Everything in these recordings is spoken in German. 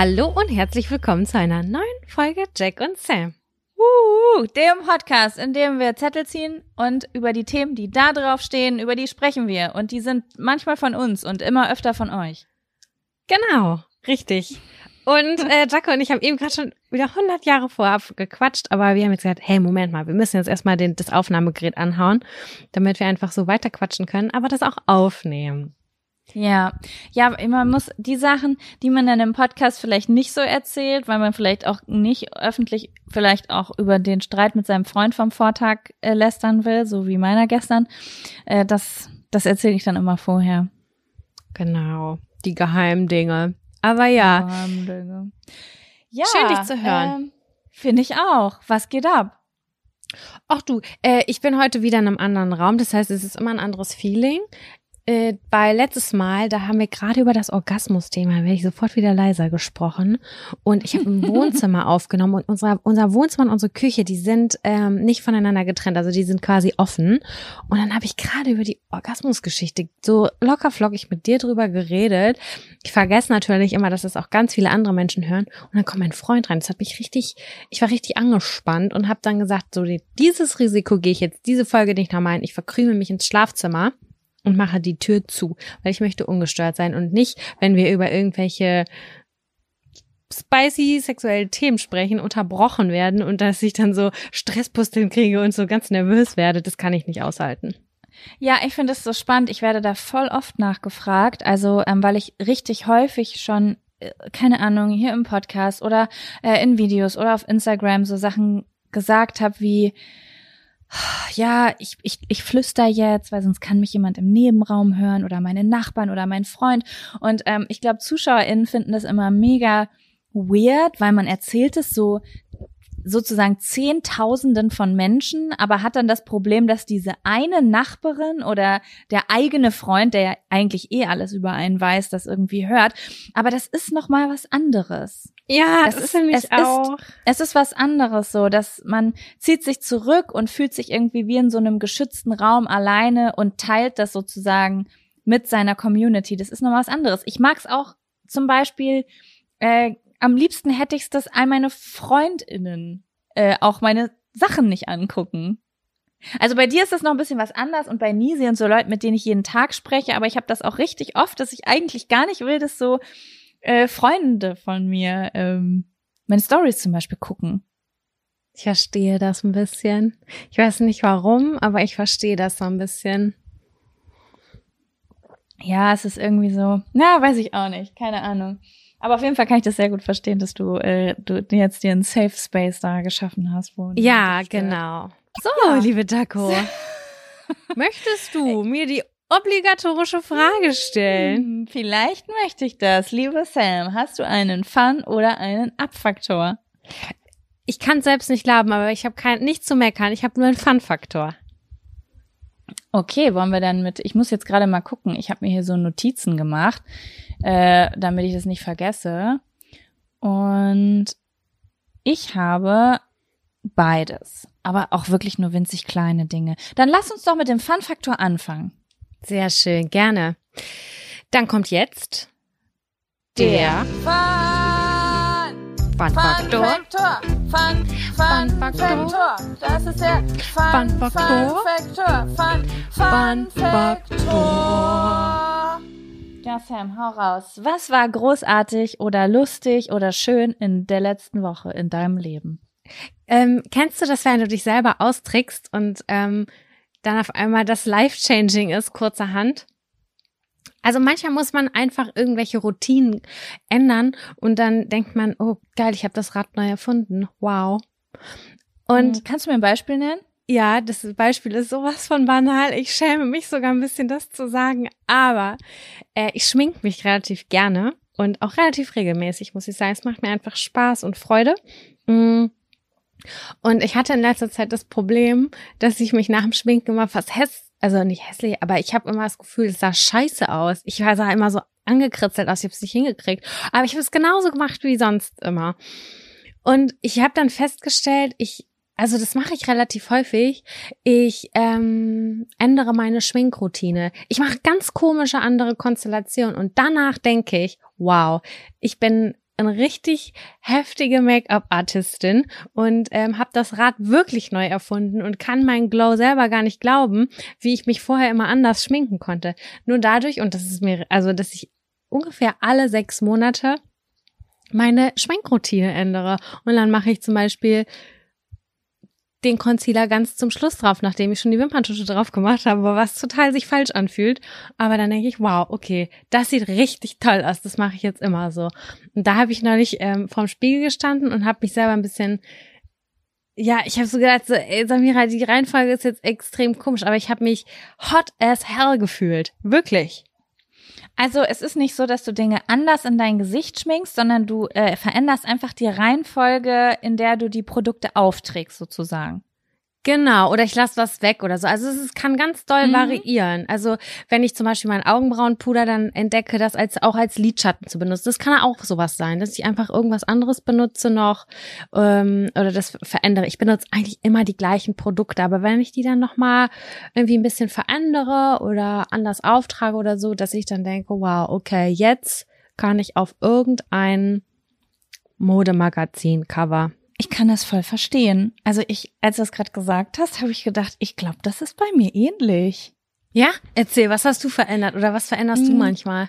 Hallo und herzlich willkommen zu einer neuen Folge Jack und Sam. Uh, dem Podcast, in dem wir Zettel ziehen und über die Themen, die da drauf stehen, über die sprechen wir. Und die sind manchmal von uns und immer öfter von euch. Genau, richtig. Und äh, Jacko und ich haben eben gerade schon wieder 100 Jahre vorab gequatscht, aber wir haben jetzt gesagt, hey, Moment mal, wir müssen jetzt erstmal den, das Aufnahmegerät anhauen, damit wir einfach so weiter quatschen können, aber das auch aufnehmen. Ja, ja, man muss die Sachen, die man dann im Podcast vielleicht nicht so erzählt, weil man vielleicht auch nicht öffentlich vielleicht auch über den Streit mit seinem Freund vom Vortag äh, lästern will, so wie meiner gestern, äh, das, das erzähle ich dann immer vorher. Genau, die geheimen Dinge. Aber ja, Geheimdinge. Ja, Schön, dich zu hören. ähm, Finde ich auch. Was geht ab? ach du, äh, ich bin heute wieder in einem anderen Raum, das heißt, es ist immer ein anderes Feeling. Äh, bei letztes Mal, da haben wir gerade über das Orgasmus-Thema, werde ich sofort wieder leiser gesprochen. Und ich habe im Wohnzimmer aufgenommen und unser, unser Wohnzimmer und unsere Küche, die sind ähm, nicht voneinander getrennt, also die sind quasi offen. Und dann habe ich gerade über die Orgasmusgeschichte so locker flockig mit dir drüber geredet. Ich vergesse natürlich immer, dass das auch ganz viele andere Menschen hören. Und dann kommt mein Freund rein. Das hat mich richtig, ich war richtig angespannt und habe dann gesagt, so dieses Risiko gehe ich jetzt diese Folge nicht nochmal ein. Ich verkrümel mich ins Schlafzimmer und mache die Tür zu, weil ich möchte ungestört sein und nicht, wenn wir über irgendwelche spicy sexuelle Themen sprechen, unterbrochen werden und dass ich dann so Stresspusteln kriege und so ganz nervös werde. Das kann ich nicht aushalten. Ja, ich finde es so spannend. Ich werde da voll oft nachgefragt. Also, ähm, weil ich richtig häufig schon, äh, keine Ahnung, hier im Podcast oder äh, in Videos oder auf Instagram so Sachen gesagt habe wie, ja, ich, ich, ich flüster jetzt, weil sonst kann mich jemand im Nebenraum hören oder meine Nachbarn oder mein Freund. Und ähm, ich glaube, ZuschauerInnen finden das immer mega weird, weil man erzählt es so sozusagen Zehntausenden von Menschen, aber hat dann das Problem, dass diese eine Nachbarin oder der eigene Freund, der ja eigentlich eh alles über einen weiß, das irgendwie hört. Aber das ist noch mal was anderes. Ja, Es ist- es ist- Es ist was anderes so, dass man zieht sich zurück und fühlt sich irgendwie wie in so einem geschützten Raum alleine und teilt das sozusagen mit seiner Community. Das ist noch was anderes. Ich mag es auch zum Beispiel, äh, am liebsten hätte ich es, dass all meine FreundInnen äh, auch meine Sachen nicht angucken. Also bei dir ist das noch ein bisschen was anders und bei Nisi und so Leuten, mit denen ich jeden Tag spreche, aber ich habe das auch richtig oft, dass ich eigentlich gar nicht will, dass so äh, Freunde von mir ähm, meine Stories zum Beispiel gucken. Ich verstehe das ein bisschen. Ich weiß nicht warum, aber ich verstehe das so ein bisschen. Ja, es ist irgendwie so, na, weiß ich auch nicht, keine Ahnung. Aber auf jeden Fall kann ich das sehr gut verstehen, dass du, äh, du jetzt dir einen Safe Space da geschaffen hast. Wo Ja, genau. So, Ja. liebe Daco. Möchtest du mir die obligatorische Frage stellen? Hm, Vielleicht möchte ich das. Liebe Sam, hast du einen Fun- oder einen Abfaktor? Ich kann selbst nicht glauben, aber ich habe kein nichts zu meckern. Ich habe nur einen Fun-Faktor. Okay, wollen wir dann mit, ich muss jetzt gerade mal gucken, ich habe mir hier so Notizen gemacht, äh, damit ich das nicht vergesse. Und ich habe beides, aber auch wirklich nur winzig kleine Dinge. Dann lass uns doch mit dem Fun-Faktor anfangen. Sehr schön, gerne. Dann kommt jetzt der Fun, Fun-Faktor. Faktor. Fun, Fun Faktor. Das ist der Fun Faktor. Faktor. Fun, Fun Faktor. Ja, Sam, hau raus. Was war großartig oder lustig oder schön in der letzten Woche in deinem Leben? Ähm, kennst du das, wenn du dich selber austrickst und ähm, dann auf einmal das Life-Changing ist, kurzerhand? Also manchmal muss man einfach irgendwelche Routinen ändern und dann denkt man, oh geil, ich habe das Rad neu erfunden. Wow. Und Und kannst du mir ein Beispiel nennen? ja, das Beispiel ist sowas von banal. Ich schäme mich sogar ein bisschen, das zu sagen. Aber äh, ich schmink mich relativ gerne und auch relativ regelmäßig, muss ich sagen. Es macht mir einfach Spaß und Freude. Mm. Und ich hatte in letzter Zeit das Problem, dass ich mich nach dem Schminken immer fast häss, also nicht hässlich, aber ich habe immer das Gefühl, es sah scheiße aus. Ich sah immer so angekritzelt aus, ich habe es nicht hingekriegt. Aber ich habe es genauso gemacht wie sonst immer. Und ich habe dann festgestellt, ich, also das mache ich relativ häufig. Ich ähm, ändere meine Schminkroutine. Ich mache ganz komische andere Konstellationen und danach denke ich, wow, ich bin eine richtig heftige Make-up-Artistin und ähm, habe das Rad wirklich neu erfunden und kann meinen Glow selber gar nicht glauben, wie ich mich vorher immer anders schminken konnte. Nur dadurch, und das ist mir, also dass ich ungefähr alle sechs Monate meine Schminkroutine ändere. Und dann mache ich zum Beispiel den Concealer ganz zum Schluss drauf, nachdem ich schon die Wimperntusche drauf gemacht habe, was total sich falsch anfühlt. Aber dann denke ich, wow, okay, das sieht richtig toll aus. Das mache ich jetzt immer so. Und da habe ich neulich ähm, vorm Spiegel gestanden und habe mich selber ein bisschen ja, ich habe so gedacht, so, ey, Samira, die Reihenfolge ist jetzt extrem komisch, aber ich habe mich hot as hell gefühlt. Wirklich. Also es ist nicht so, dass du Dinge anders in dein Gesicht schminkst, sondern du äh, veränderst einfach die Reihenfolge, in der du die Produkte aufträgst, sozusagen. Genau, oder ich lasse was weg oder so. Also es, es kann ganz doll mhm. variieren. Also wenn ich zum Beispiel mein Augenbrauenpuder dann entdecke, das als auch als Lidschatten zu benutzen, das kann auch sowas sein, dass ich einfach irgendwas anderes benutze noch ähm, oder das verändere. Ich benutze eigentlich immer die gleichen Produkte, aber wenn ich die dann noch mal irgendwie ein bisschen verändere oder anders auftrage oder so, dass ich dann denke, wow, okay, jetzt kann ich auf irgendein Modemagazin-Cover ich kann das voll verstehen. Also ich, als du das gerade gesagt hast, habe ich gedacht, ich glaube, das ist bei mir ähnlich. Ja? Erzähl, was hast du verändert oder was veränderst hm. du manchmal?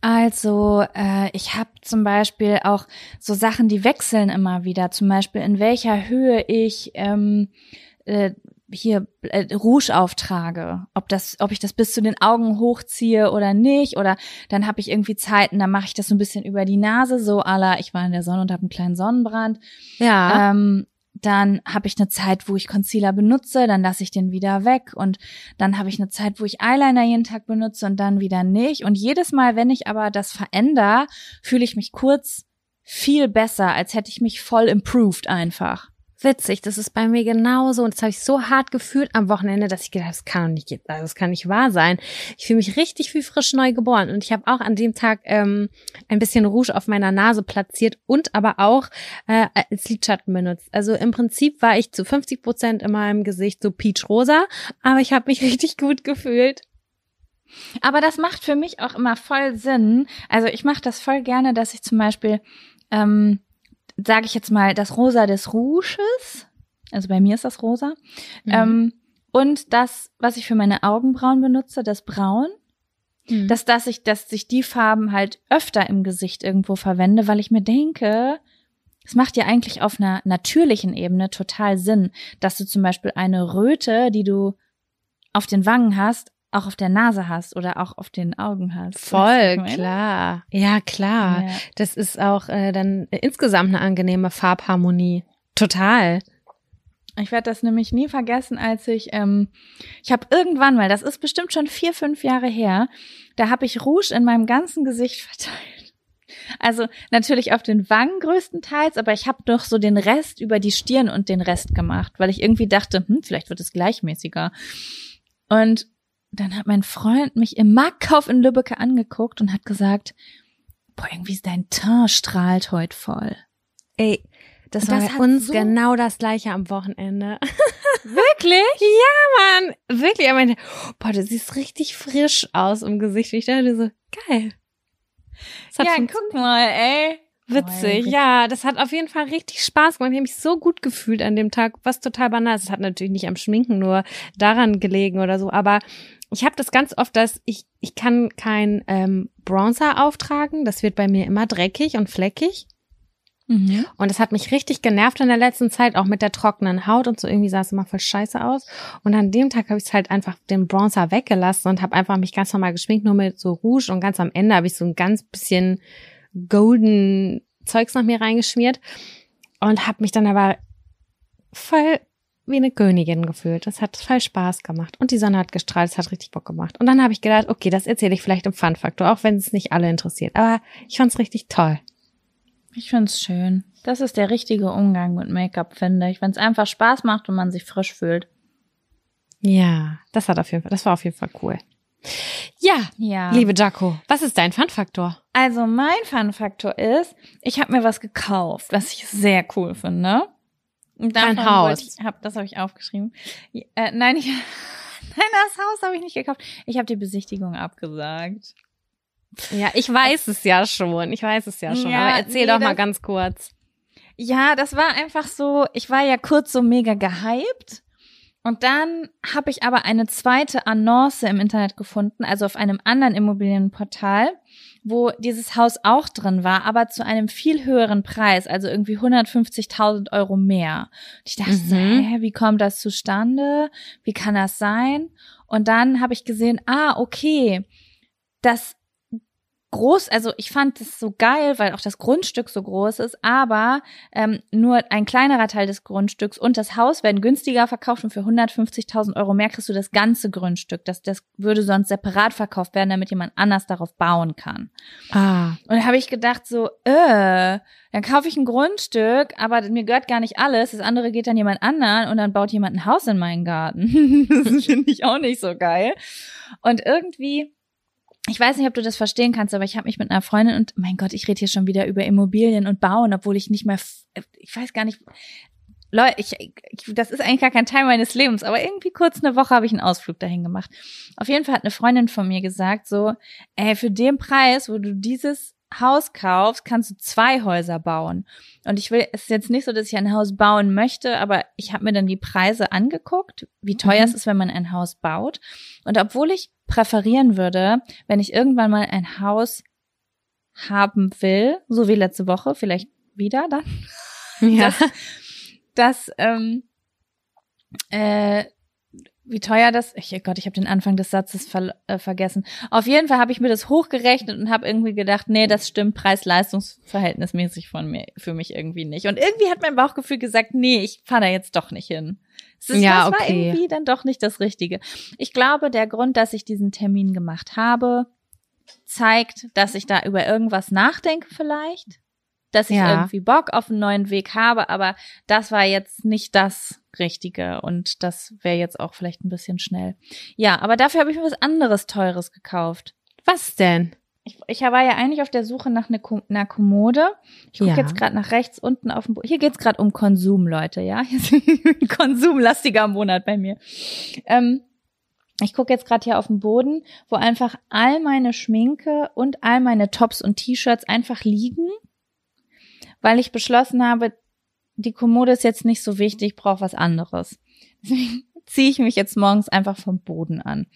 Also äh, ich habe zum Beispiel auch so Sachen, die wechseln immer wieder. Zum Beispiel in welcher Höhe ich ähm, äh, hier äh, Rouge auftrage, ob das, ob ich das bis zu den Augen hochziehe oder nicht, oder dann habe ich irgendwie Zeiten, da mache ich das so ein bisschen über die Nase, so ala, ich war in der Sonne und habe einen kleinen Sonnenbrand. Ja. Ähm, dann habe ich eine Zeit, wo ich Concealer benutze, dann lasse ich den wieder weg und dann habe ich eine Zeit, wo ich Eyeliner jeden Tag benutze und dann wieder nicht. Und jedes Mal, wenn ich aber das verändere, fühle ich mich kurz viel besser, als hätte ich mich voll improved einfach witzig. Das ist bei mir genauso. Und das habe ich so hart gefühlt am Wochenende, dass ich gedacht das kann doch nicht, also das kann nicht wahr sein. Ich fühle mich richtig wie frisch neu geboren. Und ich habe auch an dem Tag ähm, ein bisschen Rouge auf meiner Nase platziert und aber auch äh, als Lidschatten benutzt. Also im Prinzip war ich zu 50 Prozent in meinem Gesicht so peach-rosa, aber ich habe mich richtig gut gefühlt. Aber das macht für mich auch immer voll Sinn. Also ich mache das voll gerne, dass ich zum Beispiel ähm, sage ich jetzt mal, das Rosa des Rouges. Also bei mir ist das rosa. Mhm. Ähm, und das, was ich für meine Augenbrauen benutze, das Braun. Mhm. Dass, dass ich, dass ich die Farben halt öfter im Gesicht irgendwo verwende, weil ich mir denke, es macht ja eigentlich auf einer natürlichen Ebene total Sinn, dass du zum Beispiel eine Röte, die du auf den Wangen hast, auch auf der Nase hast oder auch auf den Augen hast. Voll, klar. Ja, klar. Ja. Das ist auch äh, dann insgesamt eine angenehme Farbharmonie. Total. Ich werde das nämlich nie vergessen, als ich, ähm, ich habe irgendwann mal, das ist bestimmt schon vier, fünf Jahre her, da habe ich Rouge in meinem ganzen Gesicht verteilt. Also natürlich auf den Wangen größtenteils, aber ich habe doch so den Rest über die Stirn und den Rest gemacht, weil ich irgendwie dachte, hm, vielleicht wird es gleichmäßiger. Und dann hat mein Freund mich im Marktkauf in Lübbecke angeguckt und hat gesagt, boah, irgendwie ist dein Teint strahlt heute voll. Ey, das war bei uns so genau das gleiche am Wochenende. Wirklich? ja, Mann. Wirklich. Er meinte, boah, du siehst richtig frisch aus im Gesicht. Ich dachte so, geil. Ja, guck mal, ey. Witzig, ja, das hat auf jeden Fall richtig Spaß gemacht. Ich habe mich so gut gefühlt an dem Tag, was total banal ist. Es hat natürlich nicht am Schminken nur daran gelegen oder so, aber ich habe das ganz oft, dass ich, ich kann kein ähm, Bronzer auftragen. Das wird bei mir immer dreckig und fleckig. Mhm. Und das hat mich richtig genervt in der letzten Zeit, auch mit der trockenen Haut und so. Irgendwie sah es immer voll scheiße aus. Und an dem Tag habe ich halt einfach den Bronzer weggelassen und habe einfach mich ganz normal geschminkt, nur mit so Rouge. Und ganz am Ende habe ich so ein ganz bisschen golden Zeugs nach mir reingeschmiert. Und habe mich dann aber voll wie eine Königin gefühlt. Das hat voll Spaß gemacht. Und die Sonne hat gestrahlt, es hat richtig Bock gemacht. Und dann habe ich gedacht, okay, das erzähle ich vielleicht im Fun-Faktor, auch wenn es nicht alle interessiert. Aber ich fand's richtig toll. Ich find's schön. Das ist der richtige Umgang mit Make-up, finde ich. Wenn es einfach Spaß macht und man sich frisch fühlt. Ja, das hat auf jeden Fall, das war auf jeden Fall cool. Ja, ja. liebe Jaco, was ist dein Fun-Faktor? Also mein Fun-Faktor ist, ich habe mir was gekauft, was ich sehr cool finde. Dein Haus. Ich, hab, das habe ich aufgeschrieben. Äh, nein, ich, nein, das Haus habe ich nicht gekauft. Ich habe die Besichtigung abgesagt. Ja, ich weiß es ja schon. Ich weiß es ja schon. Ja, aber erzähl nee, doch mal ganz kurz. Ja, das war einfach so, ich war ja kurz so mega gehypt. Und dann habe ich aber eine zweite Annonce im Internet gefunden, also auf einem anderen Immobilienportal, wo dieses Haus auch drin war, aber zu einem viel höheren Preis, also irgendwie 150.000 Euro mehr. Und ich dachte, so, Mhm. hä, wie kommt das zustande? Wie kann das sein? Und dann habe ich gesehen, ah, okay, das groß, also ich fand das so geil, weil auch das Grundstück so groß ist, aber ähm, nur ein kleinerer Teil des Grundstücks und das Haus werden günstiger verkauft und für 150.000 Euro mehr kriegst du das ganze Grundstück. Das, das würde sonst separat verkauft werden, damit jemand anders darauf bauen kann. Ah. Und da habe ich gedacht so, äh, dann kaufe ich ein Grundstück, aber mir gehört gar nicht alles. Das andere geht dann jemand anderen und dann baut jemand ein Haus in meinen Garten. das finde ich auch nicht so geil. Und irgendwie, ich weiß nicht, ob du das verstehen kannst, aber ich habe mich mit einer Freundin und mein Gott, ich rede hier schon wieder über Immobilien und Bauen, obwohl ich nicht mehr, f- ich weiß gar nicht. Leute, ich, ich, das ist eigentlich gar kein Teil meines Lebens, aber irgendwie kurz eine Woche habe ich einen Ausflug dahin gemacht. Auf jeden Fall hat eine Freundin von mir gesagt, so, ey, für den Preis, wo du dieses Haus kaufst, kannst du zwei Häuser bauen. Und ich will, es ist jetzt nicht so, dass ich ein Haus bauen möchte, aber ich habe mir dann die Preise angeguckt, wie teuer Mhm. es ist, wenn man ein Haus baut. Und obwohl ich präferieren würde, wenn ich irgendwann mal ein Haus haben will, so wie letzte Woche, vielleicht wieder dann, Ja. dass, dass ähm, äh, wie teuer das, ich, oh Gott, ich habe den Anfang des Satzes ver, äh, vergessen. Auf jeden Fall habe ich mir das hochgerechnet und habe irgendwie gedacht, nee, das stimmt preis-leistungs-verhältnismäßig von mir für mich irgendwie nicht. Und irgendwie hat mein Bauchgefühl gesagt, nee, ich fahre da jetzt doch nicht hin. Es ist, Ja, das war okay. irgendwie dann doch nicht das Richtige. Ich glaube, der Grund, dass ich diesen Termin gemacht habe, zeigt, dass ich da über irgendwas nachdenke vielleicht, dass ich Ja. irgendwie Bock auf einen neuen Weg habe, aber das war jetzt nicht das Richtige und das wäre jetzt auch vielleicht ein bisschen schnell. Ja, aber dafür habe ich mir was anderes Teures gekauft. Was denn? Ich, ich war ja eigentlich auf der Suche nach ne, Ko- einer Kommode. Ich gucke Ja. jetzt gerade nach rechts unten auf dem Bo Hier geht's gerade um Konsum, Leute, ja. Hier ist ein konsumlastiger Monat bei mir. Ähm, ich gucke jetzt gerade hier auf den Boden, wo einfach all meine Schminke und all meine Tops und T-Shirts einfach liegen, weil ich beschlossen habe, die Kommode ist jetzt nicht so wichtig, ich brauche was anderes. Deswegen ziehe ich mich jetzt morgens einfach vom Boden an.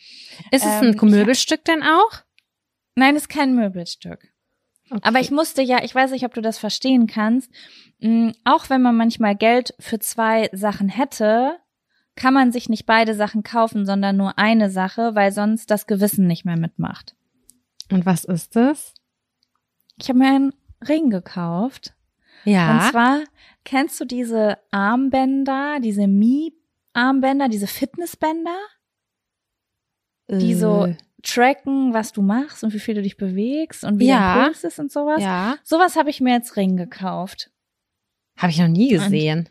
Ist es Ähm, ein Möbelstück denn auch? Nein, ist kein Möbelstück. Okay. Aber ich musste ja, ich weiß nicht, ob du das verstehen kannst, mh, auch wenn man manchmal Geld für zwei Sachen hätte, kann man sich nicht beide Sachen kaufen, sondern nur eine Sache, weil sonst das Gewissen nicht mehr mitmacht. Und was ist es? Ich habe mir einen Ring gekauft. Ja. Und zwar, kennst du diese Armbänder, diese Mi-Armbänder, diese Fitnessbänder, die so Äh, tracken, was du machst und wie viel du dich bewegst und wie Ja. dein Puls ist und sowas? Ja. Sowas habe ich mir als Ring gekauft. Habe ich noch nie gesehen.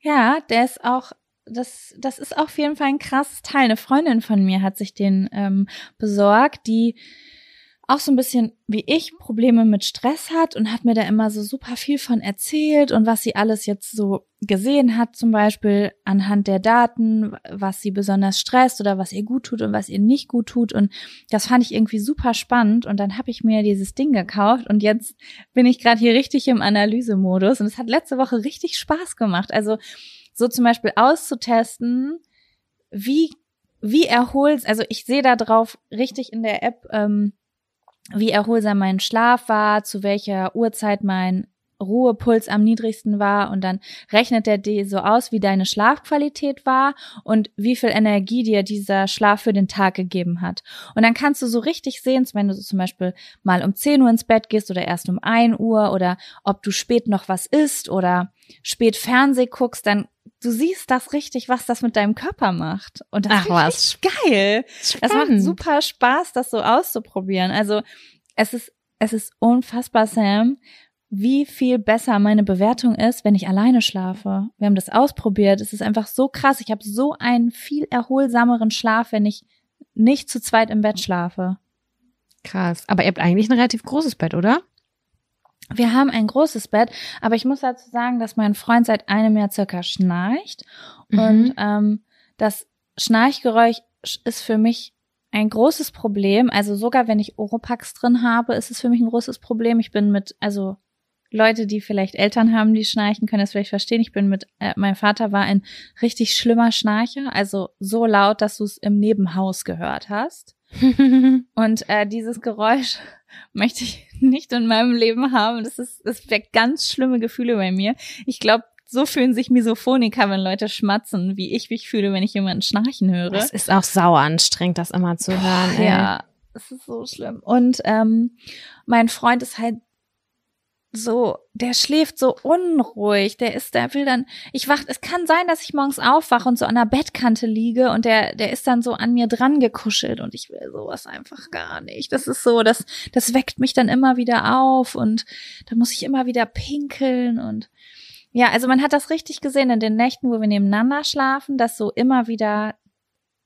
Ja, der ist auch, das, das ist auf jeden Fall ein krasses Teil. Eine Freundin von mir hat sich den ähm, besorgt, die auch so ein bisschen wie ich Probleme mit Stress hat und hat mir da immer so super viel von erzählt und was sie alles jetzt so gesehen hat, zum Beispiel anhand der Daten, was sie besonders stresst oder was ihr gut tut und was ihr nicht gut tut. Und das fand ich irgendwie super spannend. Und dann habe ich mir dieses Ding gekauft und jetzt bin ich gerade hier richtig im Analysemodus und es hat letzte Woche richtig Spaß gemacht. Also so zum Beispiel auszutesten, wie wie erholt, also ich sehe da drauf richtig in der App, ähm, wie erholsam mein Schlaf war, zu welcher Uhrzeit mein Ruhepuls am niedrigsten war und dann rechnet er dir so aus, wie deine Schlafqualität war und wie viel Energie dir dieser Schlaf für den Tag gegeben hat. Und dann kannst du so richtig sehen, wenn du zum Beispiel mal um 10 Uhr ins Bett gehst oder erst um 1 Uhr oder ob du spät noch was isst oder spät Fernseh guckst, dann du siehst das richtig, was das mit deinem Körper macht. Und das Ach was. geil. Das macht Spannend. super Spaß, das so auszuprobieren. Also es ist, es ist unfassbar, Sam, wie viel besser meine Bewertung ist, wenn ich alleine schlafe. Wir haben das ausprobiert. Es ist einfach so krass. Ich habe so einen viel erholsameren Schlaf, wenn ich nicht zu zweit im Bett schlafe. Krass. Aber ihr habt eigentlich ein relativ großes Bett, oder? Wir haben ein großes Bett, aber ich muss dazu sagen, dass mein Freund seit einem Jahr circa schnarcht. Mhm. Und ähm, das Schnarchgeräusch ist für mich ein großes Problem. Also sogar wenn ich Oropax drin habe, ist es für mich ein großes Problem. Ich bin mit, also Leute, die vielleicht Eltern haben, die schnarchen, können das vielleicht verstehen. Ich bin mit, äh, mein Vater war ein richtig schlimmer Schnarcher, also so laut, dass du es im Nebenhaus gehört hast. Und äh, dieses Geräusch möchte ich nicht in meinem Leben haben. Das ist, das weckt ganz schlimme Gefühle bei mir. Ich glaube, so fühlen sich Misophoniker, wenn Leute schmatzen, wie ich mich fühle, wenn ich jemanden schnarchen höre. Es ist auch sauer anstrengend, das immer zu hören. Ey. Ja, es ist so schlimm. Und ähm, mein Freund ist halt so, der schläft so unruhig, der ist, der will dann, ich wach, es kann sein, dass ich morgens aufwache und so an der Bettkante liege und der, der ist dann so an mir dran gekuschelt und ich will sowas einfach gar nicht. Das ist so, das, das weckt mich dann immer wieder auf und da muss ich immer wieder pinkeln und ja, also man hat das richtig gesehen in den Nächten, wo wir nebeneinander schlafen, dass so immer wieder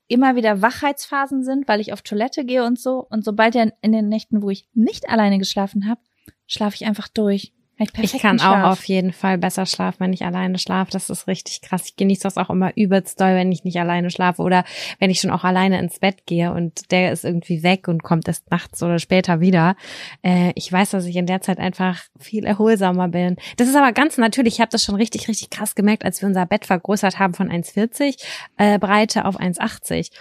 immer wieder Wachheitsphasen sind, weil ich auf Toilette gehe und so. Und sobald er in den Nächten, wo ich nicht alleine geschlafen habe, schlafe ich einfach durch. Ich kann Schlaf. auch auf jeden Fall besser schlafen, wenn ich alleine schlafe. Das ist richtig krass. Ich genieße das auch immer übelst doll, wenn ich nicht alleine schlafe oder wenn ich schon auch alleine ins Bett gehe und der ist irgendwie weg und kommt erst nachts oder später wieder. Äh, ich weiß, dass ich in der Zeit einfach viel erholsamer bin. Das ist aber ganz natürlich. Ich habe das schon richtig, richtig krass gemerkt, als wir unser Bett vergrößert haben von 1,40 äh, Breite auf 1,80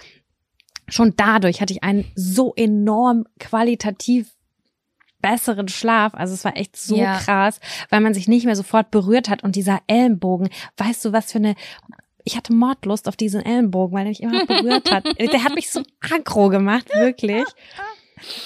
schon dadurch hatte ich einen so enorm qualitativ besseren Schlaf. Also es war echt so ja. krass, weil man sich nicht mehr sofort berührt hat und dieser Ellenbogen, weißt du, was für eine ich hatte Mordlust auf diesen Ellenbogen, weil er mich immer berührt hat. Der hat mich so aggro gemacht, wirklich.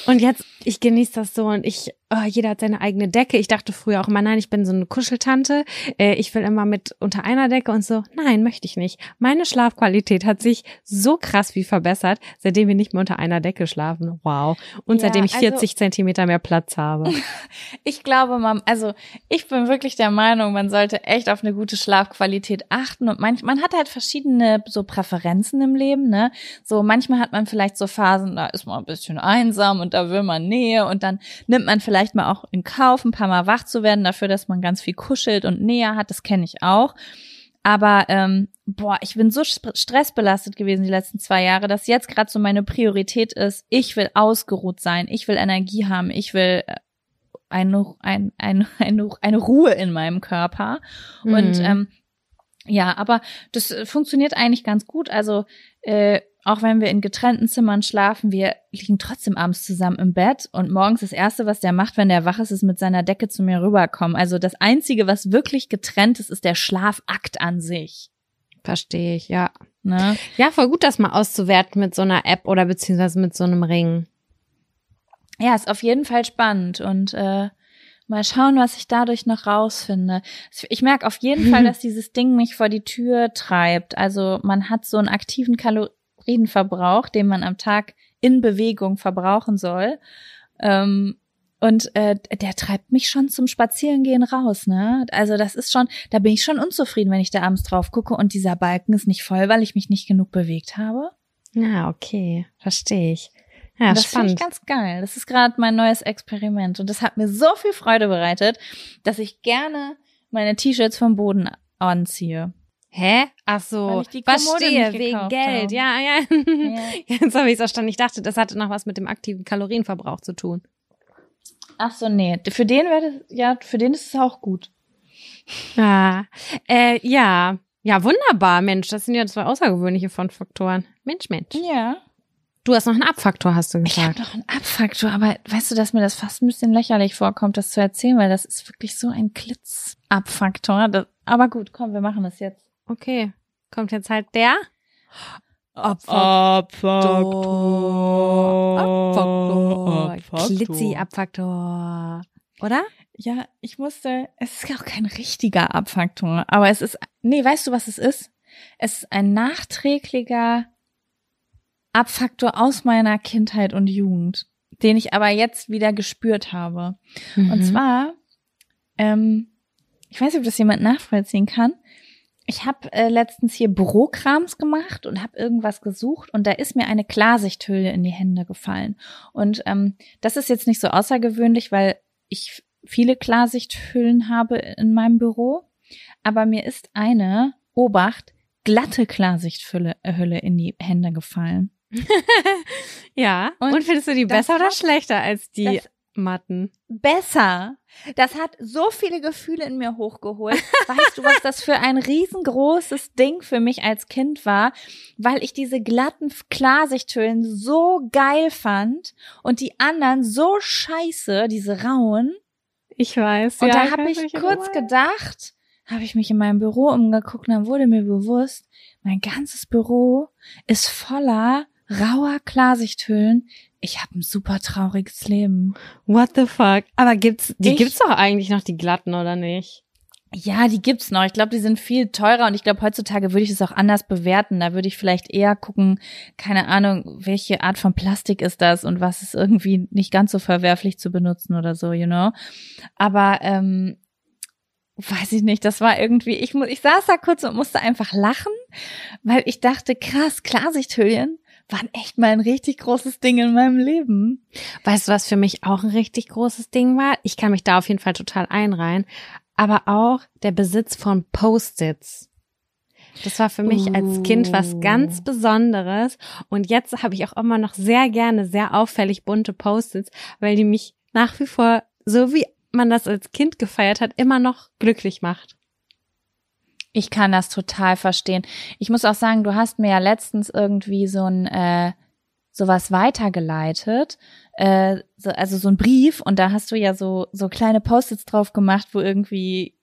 Und jetzt, ich genieße das so und ich, oh, jeder hat seine eigene Decke. Ich dachte früher auch immer, nein, ich bin so eine Kuscheltante. Äh, ich will immer mit unter einer Decke und so. Nein, möchte ich nicht. Meine Schlafqualität hat sich so krass wie verbessert, seitdem wir nicht mehr unter einer Decke schlafen. Wow. Und ja, seitdem ich 40 also, Zentimeter mehr Platz habe. ich glaube, man, also ich bin wirklich der Meinung, man sollte echt auf eine gute Schlafqualität achten. Und manch, man hat halt verschiedene so Präferenzen im Leben, ne? So manchmal hat man vielleicht so Phasen, da ist man ein bisschen einsam und da will man Nähe und dann nimmt man vielleicht mal auch in Kauf, ein paar Mal wach zu werden dafür, dass man ganz viel kuschelt und Nähe hat. Das kenne ich auch. Aber ähm, boah, ich bin so stressbelastet gewesen die letzten zwei Jahre, dass jetzt gerade so meine Priorität ist, ich will ausgeruht sein, ich will Energie haben, ich will äh, eine, ein, ein, eine, eine Ruhe in meinem Körper. Mhm. Und ähm, ja, aber das äh, funktioniert eigentlich ganz gut. Also äh, auch wenn wir in getrennten Zimmern schlafen, wir liegen trotzdem abends zusammen im Bett und morgens das erste, was der macht, wenn der wach ist, ist mit seiner Decke zu mir rüberkommen. Also das einzige, was wirklich getrennt ist, ist der Schlafakt an sich. Verstehe ich, ja. Ne? Ja, voll gut, das mal auszuwerten mit so einer App oder beziehungsweise mit so einem Ring. Ja, ist auf jeden Fall spannend und äh, mal schauen, was ich dadurch noch rausfinde. Ich merke auf jeden Fall, dass dieses Ding mich vor die Tür treibt. Also man hat so einen aktiven Kalorien Kalorienverbrauch, den man am Tag in Bewegung verbrauchen soll. Ähm, und äh, der treibt mich schon zum Spazierengehen raus, ne? Also das ist schon, da bin ich schon unzufrieden, wenn ich da abends drauf gucke und dieser Balken ist nicht voll, weil ich mich nicht genug bewegt habe. Ja, okay, verstehe ich. Ja, das finde ich ganz geil. Das ist gerade mein neues Experiment und das hat mir so viel Freude bereitet, dass ich gerne meine T-Shirts vom Boden anziehe. Hä? Ach so, verstehe, wegen Geld. Ja, ja. ja. Jetzt habe ich es verstanden. Ich dachte, das hatte noch was mit dem aktiven Kalorienverbrauch zu tun. Ach so, nee. Für den wäre ja, für den ist es auch gut. Ah, äh, ja. Ja, wunderbar, Mensch. Das sind ja zwei außergewöhnliche Fun-Faktoren. Mensch, Mensch. Ja. Du hast noch einen Abfaktor, hast du gesagt. Ich habe noch einen Abfaktor, aber weißt du, dass mir das fast ein bisschen lächerlich vorkommt, das zu erzählen, weil das ist wirklich so ein Klitz-Abfaktor. Aber gut, komm, wir machen das jetzt. Okay, kommt jetzt halt der Abfaktor. Abfaktor. Abfaktor. Glitzy-Abfaktor. Oder? Ja, ich musste, es ist auch kein richtiger Abfaktor, aber es ist, nee, weißt du, was es ist? Es ist ein nachträglicher Abfaktor aus meiner Kindheit und Jugend, den ich aber jetzt wieder gespürt habe. Mhm. Und zwar, ähm, ich weiß nicht, ob das jemand nachvollziehen kann ich habe äh, letztens hier Bürokrams gemacht und habe irgendwas gesucht und da ist mir eine Klarsichthülle in die Hände gefallen. Und ähm, das ist jetzt nicht so außergewöhnlich, weil ich viele Klarsichthüllen habe in meinem Büro. Aber mir ist eine, Obacht, glatte Klarsichthülle äh, Hülle in die Hände gefallen. ja. Und, Und findest du die besser oder schlechter als die matten? besser. Das hat so viele Gefühle in mir hochgeholt. Weißt du, was das für ein riesengroßes Ding für mich als Kind war, weil ich diese glatten Klarsichthüllen so geil fand und die anderen so scheiße, diese rauen. Ich weiß. Und ja, da ich habe ich welche kurz gedacht, habe ich mich in meinem Büro umgeguckt und dann wurde mir bewusst, mein ganzes Büro ist voller rauer Klarsichthüllen. Ich habe ein super trauriges Leben. What the fuck? Aber gibt's, die Ich- gibt's doch eigentlich noch, die glatten, oder nicht? Ja, die gibt's noch. Ich glaube, die sind viel teurer und ich glaube, heutzutage würde ich es auch anders bewerten. Da würde ich vielleicht eher gucken, keine Ahnung, welche Art von Plastik ist das und was ist irgendwie nicht ganz so verwerflich zu benutzen oder so, you know. Aber ähm, weiß ich nicht, das war irgendwie, ich, mu- ich saß da kurz und musste einfach lachen, weil ich dachte, krass, Klarsichthüllen waren echt mal ein richtig großes Ding in meinem Leben. Weißt du, was für mich auch ein richtig großes Ding war? Ich kann mich da auf jeden Fall total einreihen. Aber auch der Besitz von Post-its. Das war für mich als Kind was ganz Besonderes. Und jetzt habe ich auch immer noch sehr gerne sehr auffällig bunte Post-its, weil die mich nach wie vor, so wie man das als Kind gefeiert hat, immer noch glücklich macht. Ich kann das total verstehen. Ich muss auch sagen, du hast mir ja letztens irgendwie so ein äh, sowas weitergeleitet, äh, so, also so ein Brief und da hast du ja so so kleine Post-its drauf gemacht, wo irgendwie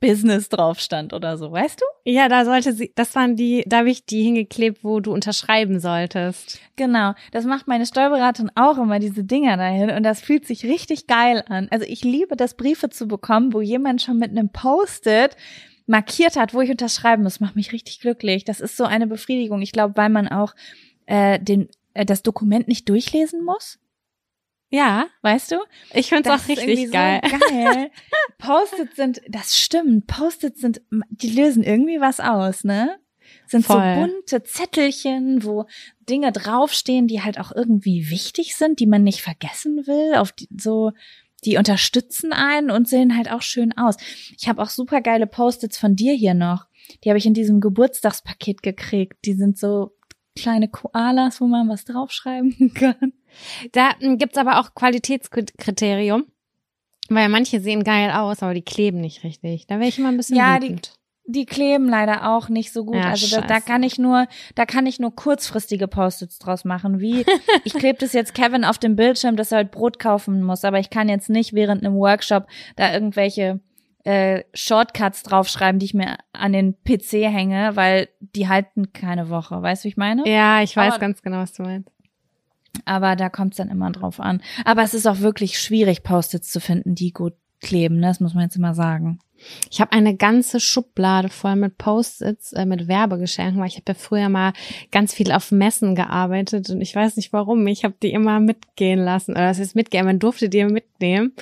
Business drauf stand oder so, weißt du? Ja, da sollte sie, das waren die, da habe ich die hingeklebt, wo du unterschreiben solltest. Genau, das macht meine Steuerberaterin auch immer diese Dinger dahin und das fühlt sich richtig geil an. Also ich liebe das Briefe zu bekommen, wo jemand schon mit einem Post-it markiert hat, wo ich unterschreiben muss, macht mich richtig glücklich. Das ist so eine Befriedigung. Ich glaube, weil man auch äh, den äh, das Dokument nicht durchlesen muss, Ja, weißt du? ich find's Das auch richtig geil. So geil. Post-its sind, das stimmt. Post-its sind, die lösen irgendwie was aus, ne? Sind Voll. so bunte Zettelchen, wo Dinge draufstehen, die halt auch irgendwie wichtig sind, die man nicht vergessen will, auf die, so, die unterstützen einen und sehen halt auch schön aus. Ich habe auch super geile Post-its von dir hier noch. Die habe ich in diesem Geburtstagspaket gekriegt. Die sind so kleine Koalas, wo man was draufschreiben kann. Da m, gibt's aber auch Qualitätskriterium. Weil manche sehen geil aus, aber die kleben nicht richtig. Da wäre ich immer ein bisschen Ja, wütend. Die kleben leider auch nicht so gut. Ja, also da, da kann ich nur, da kann ich nur kurzfristige Post-its draus machen. Wie ich klebe das jetzt Kevin auf dem Bildschirm, dass er halt Brot kaufen muss, aber ich kann jetzt nicht während einem Workshop da irgendwelche äh, Shortcuts draufschreiben, die ich mir an den PC hänge, weil die halten keine Woche. Weißt du, wie ich meine? Ja, ich weiß Aber- ganz genau, was du meinst. Aber da kommt es dann immer drauf an. Aber es ist auch wirklich schwierig, Post-its zu finden, die gut kleben. Ne? Das muss man jetzt immer sagen. Ich habe eine ganze Schublade voll mit Post-its, äh, mit Werbegeschenken, weil ich habe ja früher mal ganz viel auf Messen gearbeitet und ich weiß nicht warum. Ich habe die immer mitgehen lassen. Oder das ist mitgehen, man durfte die mitnehmen.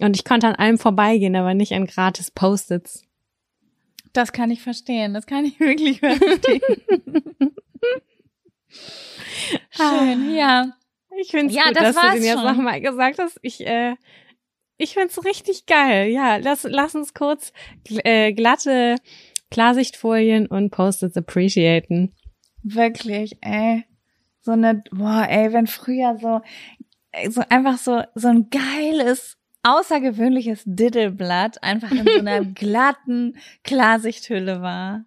Und ich konnte an allem vorbeigehen, aber nicht an gratis Post-its. Das kann ich verstehen. Das kann ich wirklich verstehen. Schön, ja. Ich finde es Ja, gut, das dass du den jetzt schon. nochmal gesagt hast. Ich, äh, ich find's richtig geil. Ja, lass, lass uns kurz äh, glatte Klarsichtfolien und Post-its appreciaten. Wirklich, ey. So eine, boah, ey, wenn früher so, ey, so einfach so, so ein geiles, außergewöhnliches Diddleblatt einfach in so einer glatten Klarsichthülle war.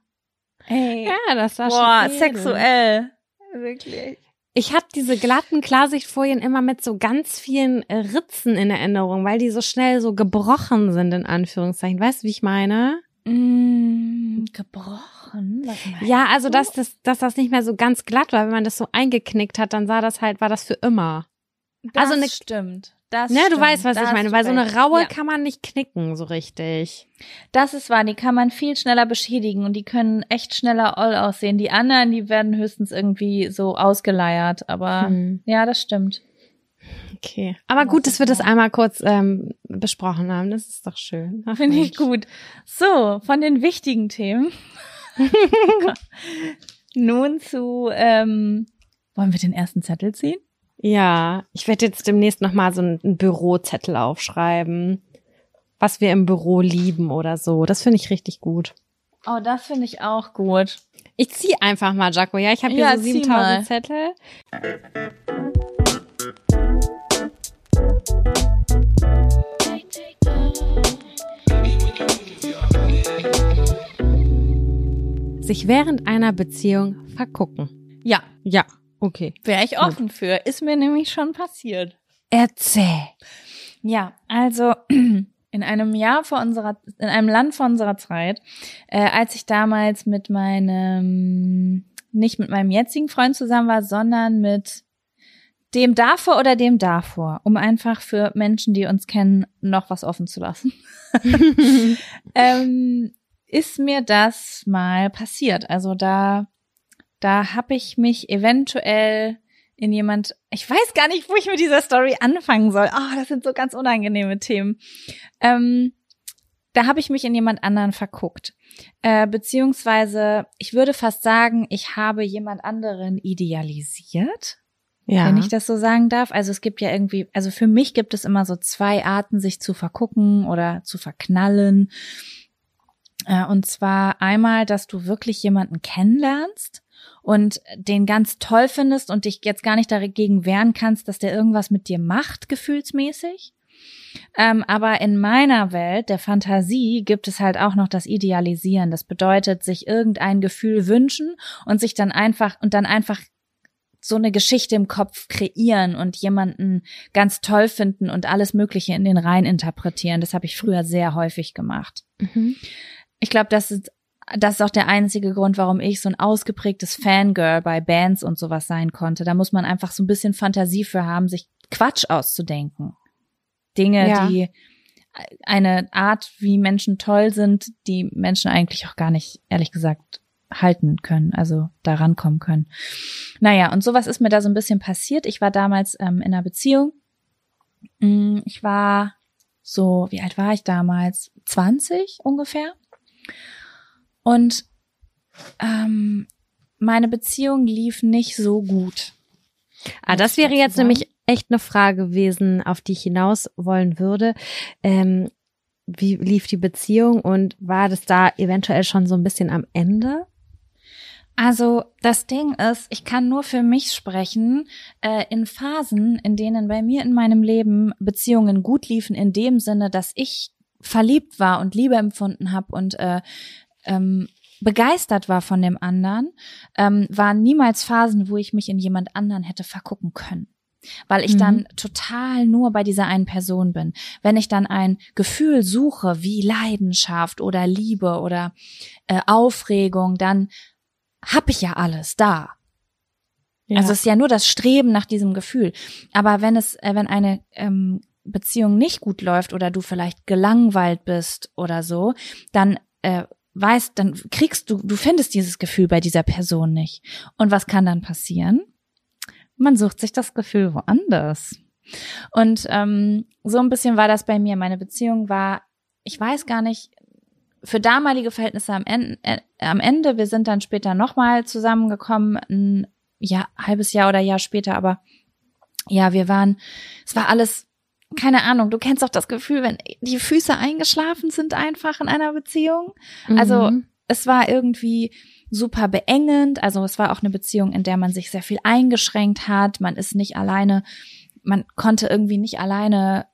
Ey. Ja, das war boah, schon edel. sexuell. Wirklich. Ich habe diese glatten Klarsichtfolien immer mit so ganz vielen äh, Ritzen in Erinnerung, weil die so schnell so gebrochen sind, in Anführungszeichen. Weißt du, wie ich meine? Mm, gebrochen? Ja, also du? dass das, dass das nicht mehr so ganz glatt war. Wenn man das so eingeknickt hat, dann sah das halt, war das für immer. Das also eine- stimmt. Das Ne, du stimmt. weißt, was ich meine. du Weil so eine raue Ja. kann man nicht knicken so richtig. Das ist wahr, die kann man viel schneller beschädigen und die können echt schneller all aussehen. Die anderen, die werden höchstens irgendwie so ausgeleiert, aber Hm. ja, das stimmt. Okay. Aber gut, dass wir das einmal kurz ähm, besprochen haben. Das ist doch schön. Finde ich gut. So, von den wichtigen Themen. Nun zu, ähm, wollen wir den ersten Zettel ziehen? Ja, ich werde jetzt demnächst nochmal so einen Bürozettel aufschreiben, was wir im Büro lieben oder so. Das finde ich richtig gut. Oh, das finde ich auch gut. Ich zieh einfach mal, Jaco. Ja, ich habe hier Ja, so zieh 7000 mal. Zettel. Sich während einer Beziehung vergucken. Ja, Ja, okay. wäre ich offen für. Ist mir nämlich schon passiert. Erzähl. Ja, also in einem Jahr vor unserer, in einem Land vor unserer Zeit, äh, als ich damals mit meinem, nicht mit meinem jetzigen Freund zusammen war, sondern mit dem davor oder dem davor, um einfach für Menschen, die uns kennen, noch was offen zu lassen. ähm, ist mir das mal passiert. Also da, da habe ich mich eventuell in jemand, ich weiß gar nicht, wo ich mit dieser Story anfangen soll. Ah, das sind so ganz unangenehme Themen. Ähm, da habe ich mich in jemand anderen verguckt. Äh, beziehungsweise, ich würde fast sagen, ich habe jemand anderen idealisiert Ja. wenn ich das so sagen darf. Also es gibt ja irgendwie, also für mich gibt es immer so zwei Arten, sich zu vergucken oder zu verknallen. Äh, Und zwar einmal, dass du wirklich jemanden kennenlernst und den ganz toll findest und dich jetzt gar nicht dagegen wehren kannst, dass der irgendwas mit dir macht, gefühlsmäßig. Ähm, aber in meiner Welt der Fantasie gibt es halt auch noch das Idealisieren. Das bedeutet, sich irgendein Gefühl wünschen und sich dann einfach und dann einfach so eine Geschichte im Kopf kreieren und jemanden ganz toll finden und alles Mögliche in den Reihen interpretieren. Das habe ich früher sehr häufig gemacht. Mhm. Ich glaube, das ist das ist auch der einzige Grund, warum ich so ein ausgeprägtes Fangirl bei Bands und sowas sein konnte. Da muss man einfach so ein bisschen Fantasie für haben, sich Quatsch auszudenken. Dinge, Ja. die eine Art, wie Menschen toll sind, die Menschen eigentlich auch gar nicht, ehrlich gesagt, halten können, also da rankommen können. Naja, und sowas ist mir da so ein bisschen passiert. Ich war damals ähm, in einer Beziehung. Mm, Ich war so, wie alt war ich damals? 20 ungefähr. Und ähm, meine Beziehung lief nicht so gut. Ah, das wäre jetzt nämlich echt eine Frage gewesen, auf die ich hinaus wollen würde. Ähm, wie lief die Beziehung und war das da eventuell schon so ein bisschen am Ende? Also das Ding ist, ich kann nur für mich sprechen, äh, in Phasen, in denen bei mir in meinem Leben Beziehungen gut liefen, in dem Sinne, dass ich verliebt war und Liebe empfunden habe und äh, ähm, begeistert war von dem anderen, ähm, waren niemals Phasen, wo ich mich in jemand anderen hätte vergucken können. Weil ich Mhm. dann total nur bei dieser einen Person bin. Wenn ich dann ein Gefühl suche, wie Leidenschaft oder Liebe oder äh, Aufregung, dann hab ich ja alles da. Also es ist ja nur das Streben nach diesem Gefühl. Aber wenn es, äh, wenn eine ähm, Beziehung nicht gut läuft oder du vielleicht gelangweilt bist oder so, dann äh, weißt, dann kriegst du, du findest dieses Gefühl bei dieser Person nicht. Und was kann dann passieren? Man sucht sich das Gefühl woanders. Und ähm, so ein bisschen war das bei mir. Meine Beziehung war, ich weiß gar nicht, für damalige Verhältnisse am Ende, äh, am Ende wir sind dann später nochmal zusammengekommen, ein ja, halbes Jahr oder Jahr später, aber ja, wir waren, es war alles, keine Ahnung, du kennst doch das Gefühl, wenn die Füße eingeschlafen sind einfach in einer Beziehung. Also Mhm. es war irgendwie super beengend. Also es war auch eine Beziehung, in der man sich sehr viel eingeschränkt hat. Man ist nicht alleine, man konnte irgendwie nicht alleine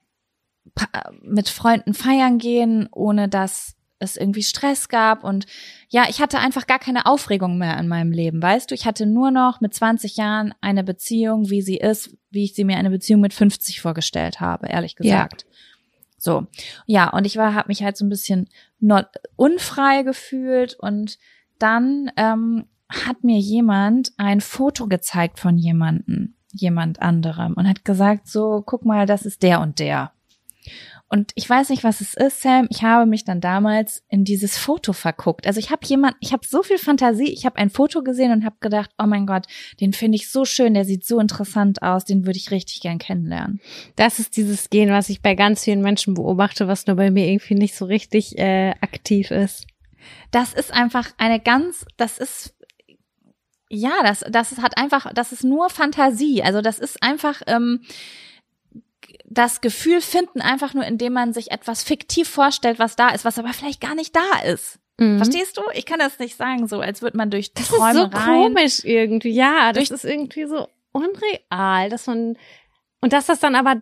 pa- mit Freunden feiern gehen, ohne dass es irgendwie Stress gab und ja, ich hatte einfach gar keine Aufregung mehr in meinem Leben, weißt du? Ich hatte nur noch mit 20 Jahren eine Beziehung, wie sie ist, wie ich sie mir eine Beziehung mit 50 vorgestellt habe, ehrlich Ja. gesagt. So. Ja, und ich war habe mich halt so ein bisschen not, unfrei gefühlt und dann ähm, hat mir jemand ein Foto gezeigt von jemanden, jemand anderem und hat gesagt, so, guck mal, das ist der und der. Und ich weiß nicht, was es ist, Sam. Ich habe mich dann damals in dieses Foto verguckt. Also ich habe jemand, ich habe so viel Fantasie. Ich habe ein Foto gesehen und habe gedacht, oh mein Gott, den finde ich so schön, der sieht so interessant aus, den würde ich richtig gern kennenlernen. Das ist dieses Gen, was ich bei ganz vielen Menschen beobachte, was nur bei mir irgendwie nicht so richtig äh, aktiv ist. Das ist einfach eine ganz, das ist ja, das, das hat einfach, das ist nur Fantasie. Also das ist einfach ähm, das Gefühl finden, einfach nur, indem man sich etwas fiktiv vorstellt, was da ist, was aber vielleicht gar nicht da ist. Mhm. Verstehst du? Ich kann das nicht sagen, so als würde man durch das Träume ist so komisch irgendwie. Ja, das ist irgendwie so unreal, dass man und dass das dann aber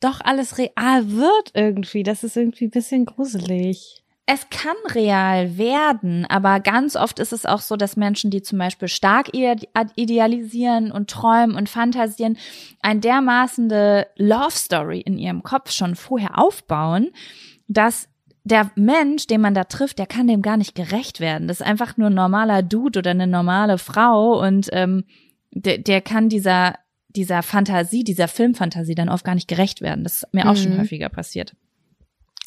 doch alles real wird irgendwie. Das ist irgendwie ein bisschen gruselig es kann real werden, aber ganz oft ist es auch so, dass Menschen, die zum Beispiel stark idealisieren und träumen und fantasieren, ein dermaßende Love Story in ihrem Kopf schon vorher aufbauen, dass der Mensch, den man da trifft, der kann dem gar nicht gerecht werden. Das ist einfach nur ein normaler Dude oder eine normale Frau und ähm, der, der kann dieser dieser Fantasie, dieser Filmfantasie dann oft gar nicht gerecht werden. Das ist mir auch mhm. schon häufiger passiert.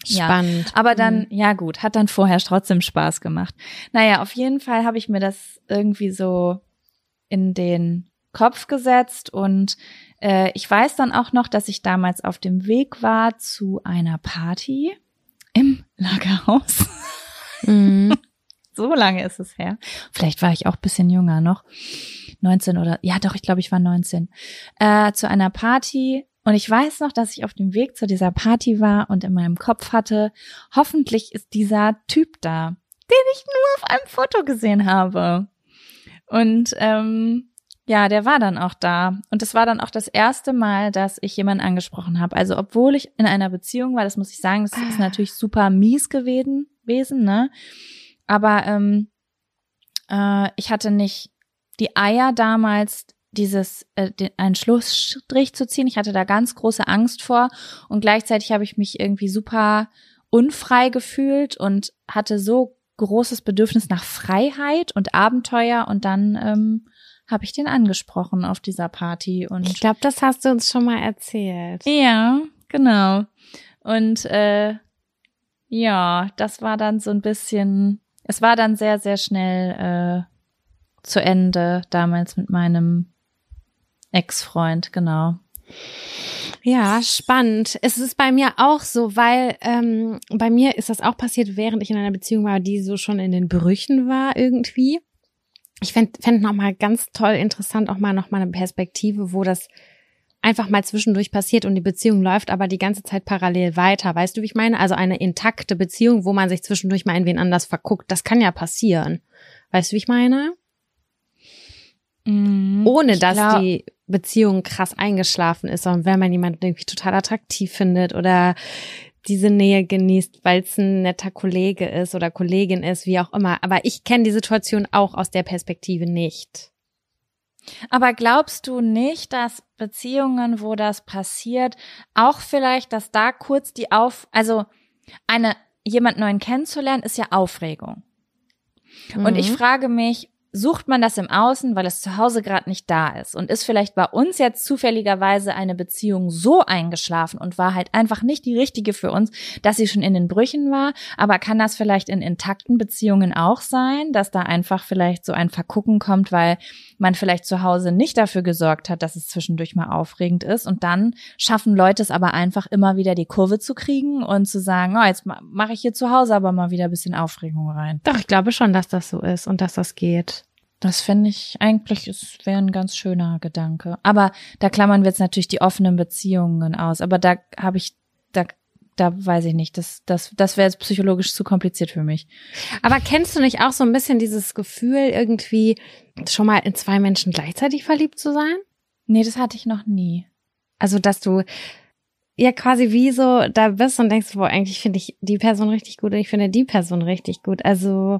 Spannend. Ja, aber dann, mhm. ja gut, hat dann vorher trotzdem Spaß gemacht. Naja, auf jeden Fall habe ich mir das irgendwie so in den Kopf gesetzt und äh, ich weiß dann auch noch, dass ich damals auf dem Weg war zu einer Party im Lagerhaus. Mhm. so lange ist es her. Vielleicht war ich auch bisschen jünger noch. 19 oder, ja doch, ich glaube, ich war 19. Äh, zu einer Party und ich weiß noch, dass ich auf dem Weg zu dieser Party war und in meinem Kopf hatte, hoffentlich ist dieser Typ da, den ich nur auf einem Foto gesehen habe. Und ähm, ja, der war dann auch da. Und das war dann auch das erste Mal, dass ich jemanden angesprochen habe. Also obwohl ich in einer Beziehung war, das muss ich sagen, das ist natürlich super mies gewesen, gewesen ne? Aber ähm, äh, ich hatte nicht die Eier damals, dieses äh, den, einen Schlussstrich zu ziehen. Ich hatte da ganz große Angst vor und gleichzeitig habe ich mich irgendwie super unfrei gefühlt und hatte so großes Bedürfnis nach Freiheit und Abenteuer und dann ähm, habe ich den angesprochen auf dieser Party und ich glaube, das hast du uns schon mal erzählt. Ja, genau. Und äh, ja, das war dann so ein bisschen, es war dann sehr sehr schnell äh, zu Ende damals mit meinem Ex-Freund, genau. Ja, spannend. Es ist bei mir auch so, weil ähm, bei mir ist das auch passiert, während ich in einer Beziehung war, die so schon in den Brüchen war irgendwie. Ich fände fänd nochmal ganz toll interessant, auch mal nochmal eine Perspektive, wo das einfach mal zwischendurch passiert und die Beziehung läuft aber die ganze Zeit parallel weiter. Weißt du, wie ich meine? Also eine intakte Beziehung, wo man sich zwischendurch mal in wen anders verguckt. Das kann ja passieren. Weißt du, wie ich meine? Mhm, Ohne dass glaub, die Beziehung krass eingeschlafen ist, sondern wenn man jemanden irgendwie total attraktiv findet oder diese Nähe genießt, weil es ein netter Kollege ist oder Kollegin ist, wie auch immer. Aber ich kenne die Situation auch aus der Perspektive nicht. Aber glaubst du nicht, dass Beziehungen, wo das passiert, auch vielleicht, dass da kurz die Auf, also eine, jemand neuen kennenzulernen, ist ja Aufregung. Mhm. Und ich mhm. frage mich, sucht man das im Außen, weil es zu Hause gerade nicht da ist und ist vielleicht bei uns jetzt zufälligerweise eine Beziehung so eingeschlafen und war halt einfach nicht die richtige für uns, dass sie schon in den Brüchen war, aber kann das vielleicht in intakten Beziehungen auch sein, dass da einfach vielleicht so ein Vergucken kommt, weil man vielleicht zu Hause nicht dafür gesorgt hat, dass es zwischendurch mal aufregend ist und dann schaffen Leute es aber einfach immer wieder die Kurve zu kriegen und zu sagen, oh, jetzt mache ich hier zu Hause aber mal wieder ein bisschen Aufregung rein. Doch, ich glaube schon, dass das so ist und dass das geht. Das finde ich eigentlich, es wäre ein ganz schöner Gedanke. Aber da klammern wir jetzt natürlich die offenen Beziehungen aus. Aber da habe ich, da, da weiß ich nicht, das, das, das wäre jetzt psychologisch zu kompliziert für mich. Aber kennst du nicht auch so ein bisschen dieses Gefühl, irgendwie schon mal in zwei Menschen gleichzeitig verliebt zu sein? Nee, das hatte ich noch nie. Also, dass du ja quasi wie so da bist und denkst, boah, eigentlich finde ich die Person richtig gut und ich finde die Person richtig gut. Also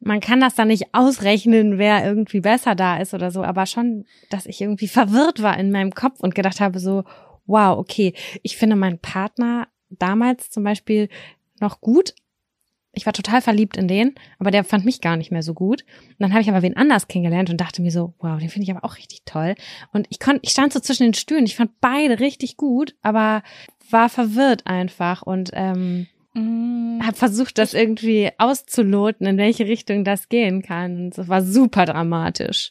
man kann das dann nicht ausrechnen, wer irgendwie besser da ist oder so, aber schon, dass ich irgendwie verwirrt war in meinem Kopf und gedacht habe so, wow, okay, ich finde meinen Partner damals zum Beispiel noch gut. Ich war total verliebt in den, aber der fand mich gar nicht mehr so gut. Und dann habe ich aber wen anders kennengelernt und dachte mir so, wow, den finde ich aber auch richtig toll. Und ich konnte, ich stand so zwischen den Stühlen. Ich fand beide richtig gut, aber war verwirrt einfach und ähm, Mm. Hab versucht, das irgendwie auszuloten, in welche Richtung das gehen kann. Und das war super dramatisch.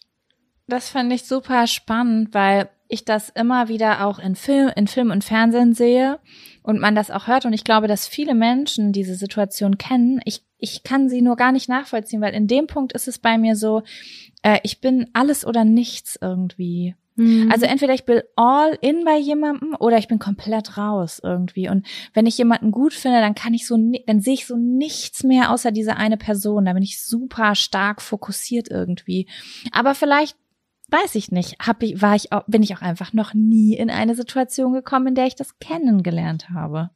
Das fand ich super spannend, weil ich das immer wieder auch in Film, in Film und Fernsehen sehe und man das auch hört. Und ich glaube, dass viele Menschen diese Situation kennen. Ich, ich kann sie nur gar nicht nachvollziehen, weil in dem Punkt ist es bei mir so, äh, ich bin alles oder nichts irgendwie. Mhm. Also entweder ich bin all in bei jemandem oder ich bin komplett raus irgendwie. Und wenn ich jemanden gut finde, dann kann ich so, dann sehe ich so nichts mehr außer diese eine Person. Da bin ich super stark fokussiert irgendwie. Aber vielleicht weiß ich nicht, hab ich, war ich auch, bin ich auch einfach noch nie in eine Situation gekommen, in der ich das kennengelernt habe.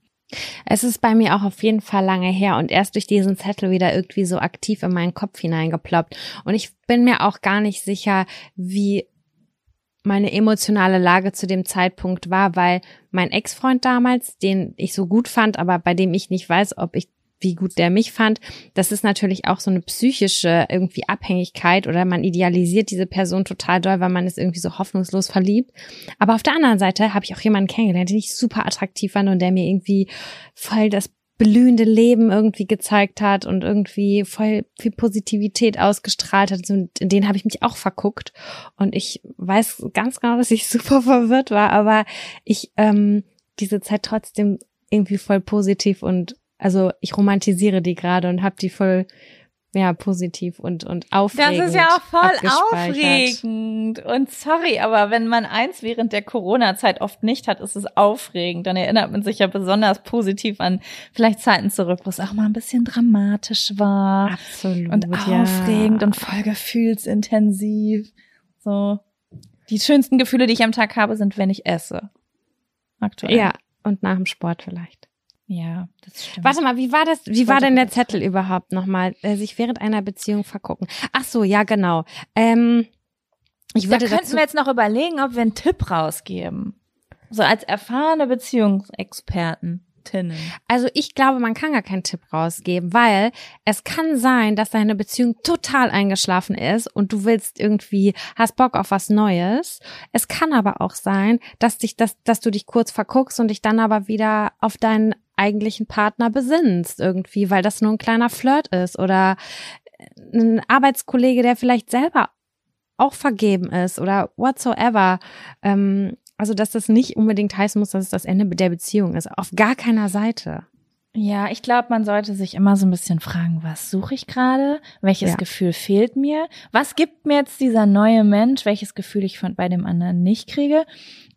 Es ist bei mir auch auf jeden Fall lange her und erst durch diesen Zettel wieder irgendwie so aktiv in meinen Kopf hineingeploppt. Und ich bin mir auch gar nicht sicher, wie meine emotionale Lage zu dem Zeitpunkt war, weil mein Ex-Freund damals, den ich so gut fand, aber bei dem ich nicht weiß, ob ich wie gut der mich fand, das ist natürlich auch so eine psychische irgendwie Abhängigkeit oder man idealisiert diese Person total doll, weil man ist irgendwie so hoffnungslos verliebt. Aber auf der anderen Seite habe ich auch jemanden kennengelernt, den ich super attraktiv fand und der mir irgendwie voll das blühende Leben irgendwie gezeigt hat und irgendwie voll viel Positivität ausgestrahlt hat. Und in den habe ich mich auch verguckt. Und ich weiß ganz genau, dass ich super verwirrt war, aber ich ähm, diese Zeit trotzdem irgendwie voll positiv und also ich romantisiere die gerade und habe die voll ja, positiv und, und aufregend. Das ist ja auch voll aufregend. Und sorry, aber wenn man eins während der Corona-Zeit oft nicht hat, ist es aufregend. Dann erinnert man sich ja besonders positiv an vielleicht Zeiten zurück, wo es auch mal ein bisschen dramatisch war. Absolut. Und aufregend ja. und voll gefühlsintensiv. So. Die schönsten Gefühle, die ich am Tag habe, sind, wenn ich esse. Aktuell. Ja, und nach dem Sport vielleicht. Ja, das stimmt. Warte mal, wie war das, wie war denn der Zettel überhaupt nochmal? Äh, sich während einer Beziehung vergucken. Ach so, ja, genau. Ähm, ich würde da könnten wir jetzt noch überlegen, ob wir einen Tipp rausgeben. So als erfahrene Beziehungsexperten. Also ich glaube, man kann gar keinen Tipp rausgeben, weil es kann sein, dass deine Beziehung total eingeschlafen ist und du willst irgendwie, hast Bock auf was Neues. Es kann aber auch sein, dass dich das, dass du dich kurz verguckst und dich dann aber wieder auf deinen eigentlichen Partner besinnst irgendwie, weil das nur ein kleiner Flirt ist oder ein Arbeitskollege, der vielleicht selber auch vergeben ist oder whatsoever. Ähm, also, dass das nicht unbedingt heißen muss, dass es das Ende der Beziehung ist. Auf gar keiner Seite. Ja, ich glaube, man sollte sich immer so ein bisschen fragen, was suche ich gerade? Welches ja. Gefühl fehlt mir? Was gibt mir jetzt dieser neue Mensch? Welches Gefühl ich von bei dem anderen nicht kriege?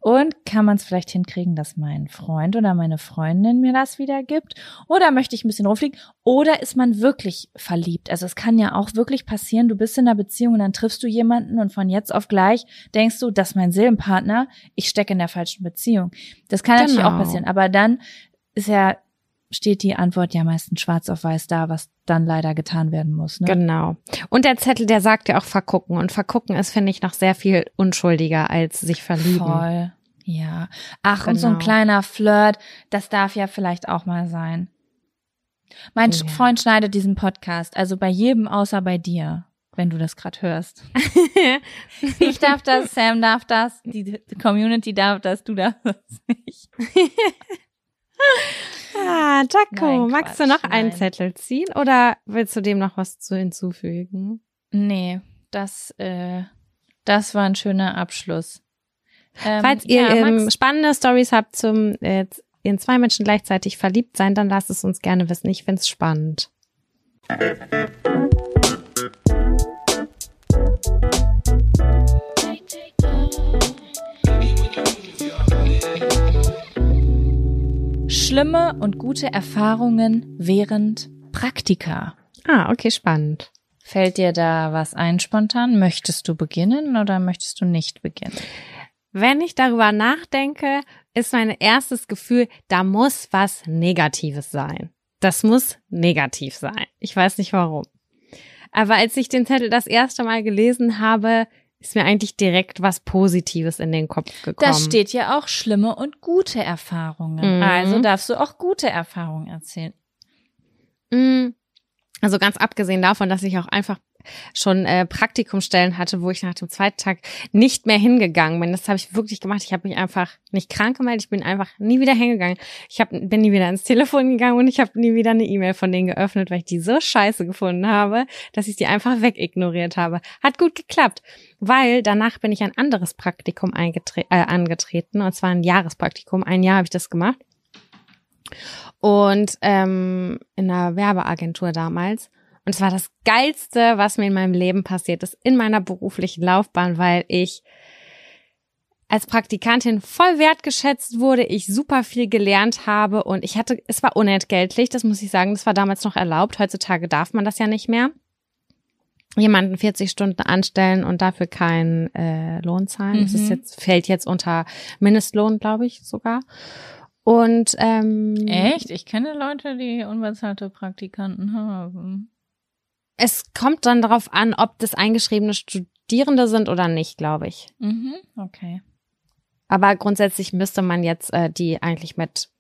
Und kann man es vielleicht hinkriegen, dass mein Freund oder meine Freundin mir das wieder gibt? Oder möchte ich ein bisschen rumfliegen? Oder ist man wirklich verliebt? Also es kann ja auch wirklich passieren, du bist in einer Beziehung und dann triffst du jemanden und von jetzt auf gleich denkst du, das ist mein Seelenpartner, ich stecke in der falschen Beziehung. Das kann genau. natürlich auch passieren. Aber dann ist ja steht die Antwort ja meistens schwarz auf weiß da, was dann leider getan werden muss. Ne? Genau. Und der Zettel, der sagt ja auch vergucken. Und vergucken ist, finde ich, noch sehr viel unschuldiger als sich verlieben. Voll. Ja. Ach, genau. und so ein genau. kleiner Flirt, das darf ja vielleicht auch mal sein. Mein ja. Freund schneidet diesen Podcast, also bei jedem außer bei dir, wenn du das gerade hörst. ich darf das, Sam darf das, die Community darf das, du darfst das nicht. ah, Jaco, magst du noch nein. einen Zettel ziehen oder willst du dem noch was zu hinzufügen? Nee, das, äh, das war ein schöner Abschluss. Ähm, Falls ihr ja, ähm, spannende Stories habt zum äh, in zwei Menschen gleichzeitig verliebt sein, dann lasst es uns gerne wissen. Ich find's spannend. Schlimme und gute Erfahrungen während Praktika. Ah, okay, spannend. Fällt dir da was ein spontan? Möchtest du beginnen oder möchtest du nicht beginnen? Wenn ich darüber nachdenke, ist mein erstes Gefühl, da muss was Negatives sein. Das muss negativ sein. Ich weiß nicht warum. Aber als ich den Zettel das erste Mal gelesen habe, ist mir eigentlich direkt was Positives in den Kopf gekommen. Da steht ja auch schlimme und gute Erfahrungen. Mhm. Also darfst du auch gute Erfahrungen erzählen. Mhm. Also ganz abgesehen davon, dass ich auch einfach schon äh, Praktikumstellen hatte, wo ich nach dem zweiten Tag nicht mehr hingegangen bin. Das habe ich wirklich gemacht. Ich habe mich einfach nicht krank gemeldet. Ich bin einfach nie wieder hingegangen. Ich hab, bin nie wieder ins Telefon gegangen und ich habe nie wieder eine E-Mail von denen geöffnet, weil ich die so scheiße gefunden habe, dass ich die einfach wegignoriert habe. Hat gut geklappt, weil danach bin ich ein anderes Praktikum äh, angetreten und zwar ein Jahrespraktikum. Ein Jahr habe ich das gemacht. Und ähm, in einer Werbeagentur damals. Und es war das Geilste, was mir in meinem Leben passiert ist, in meiner beruflichen Laufbahn, weil ich als Praktikantin voll wertgeschätzt wurde, ich super viel gelernt habe und ich hatte, es war unentgeltlich, das muss ich sagen, das war damals noch erlaubt. Heutzutage darf man das ja nicht mehr. Jemanden 40 Stunden anstellen und dafür keinen äh, Lohn zahlen. Mhm. Das ist mhm. jetzt, fällt jetzt unter Mindestlohn, glaube ich, sogar. Und ähm, echt? Ich kenne Leute, die unbezahlte Praktikanten haben. Es kommt dann darauf an, ob das eingeschriebene Studierende sind oder nicht, glaube ich. Mhm, okay. Aber grundsätzlich müsste man jetzt äh, die eigentlich mit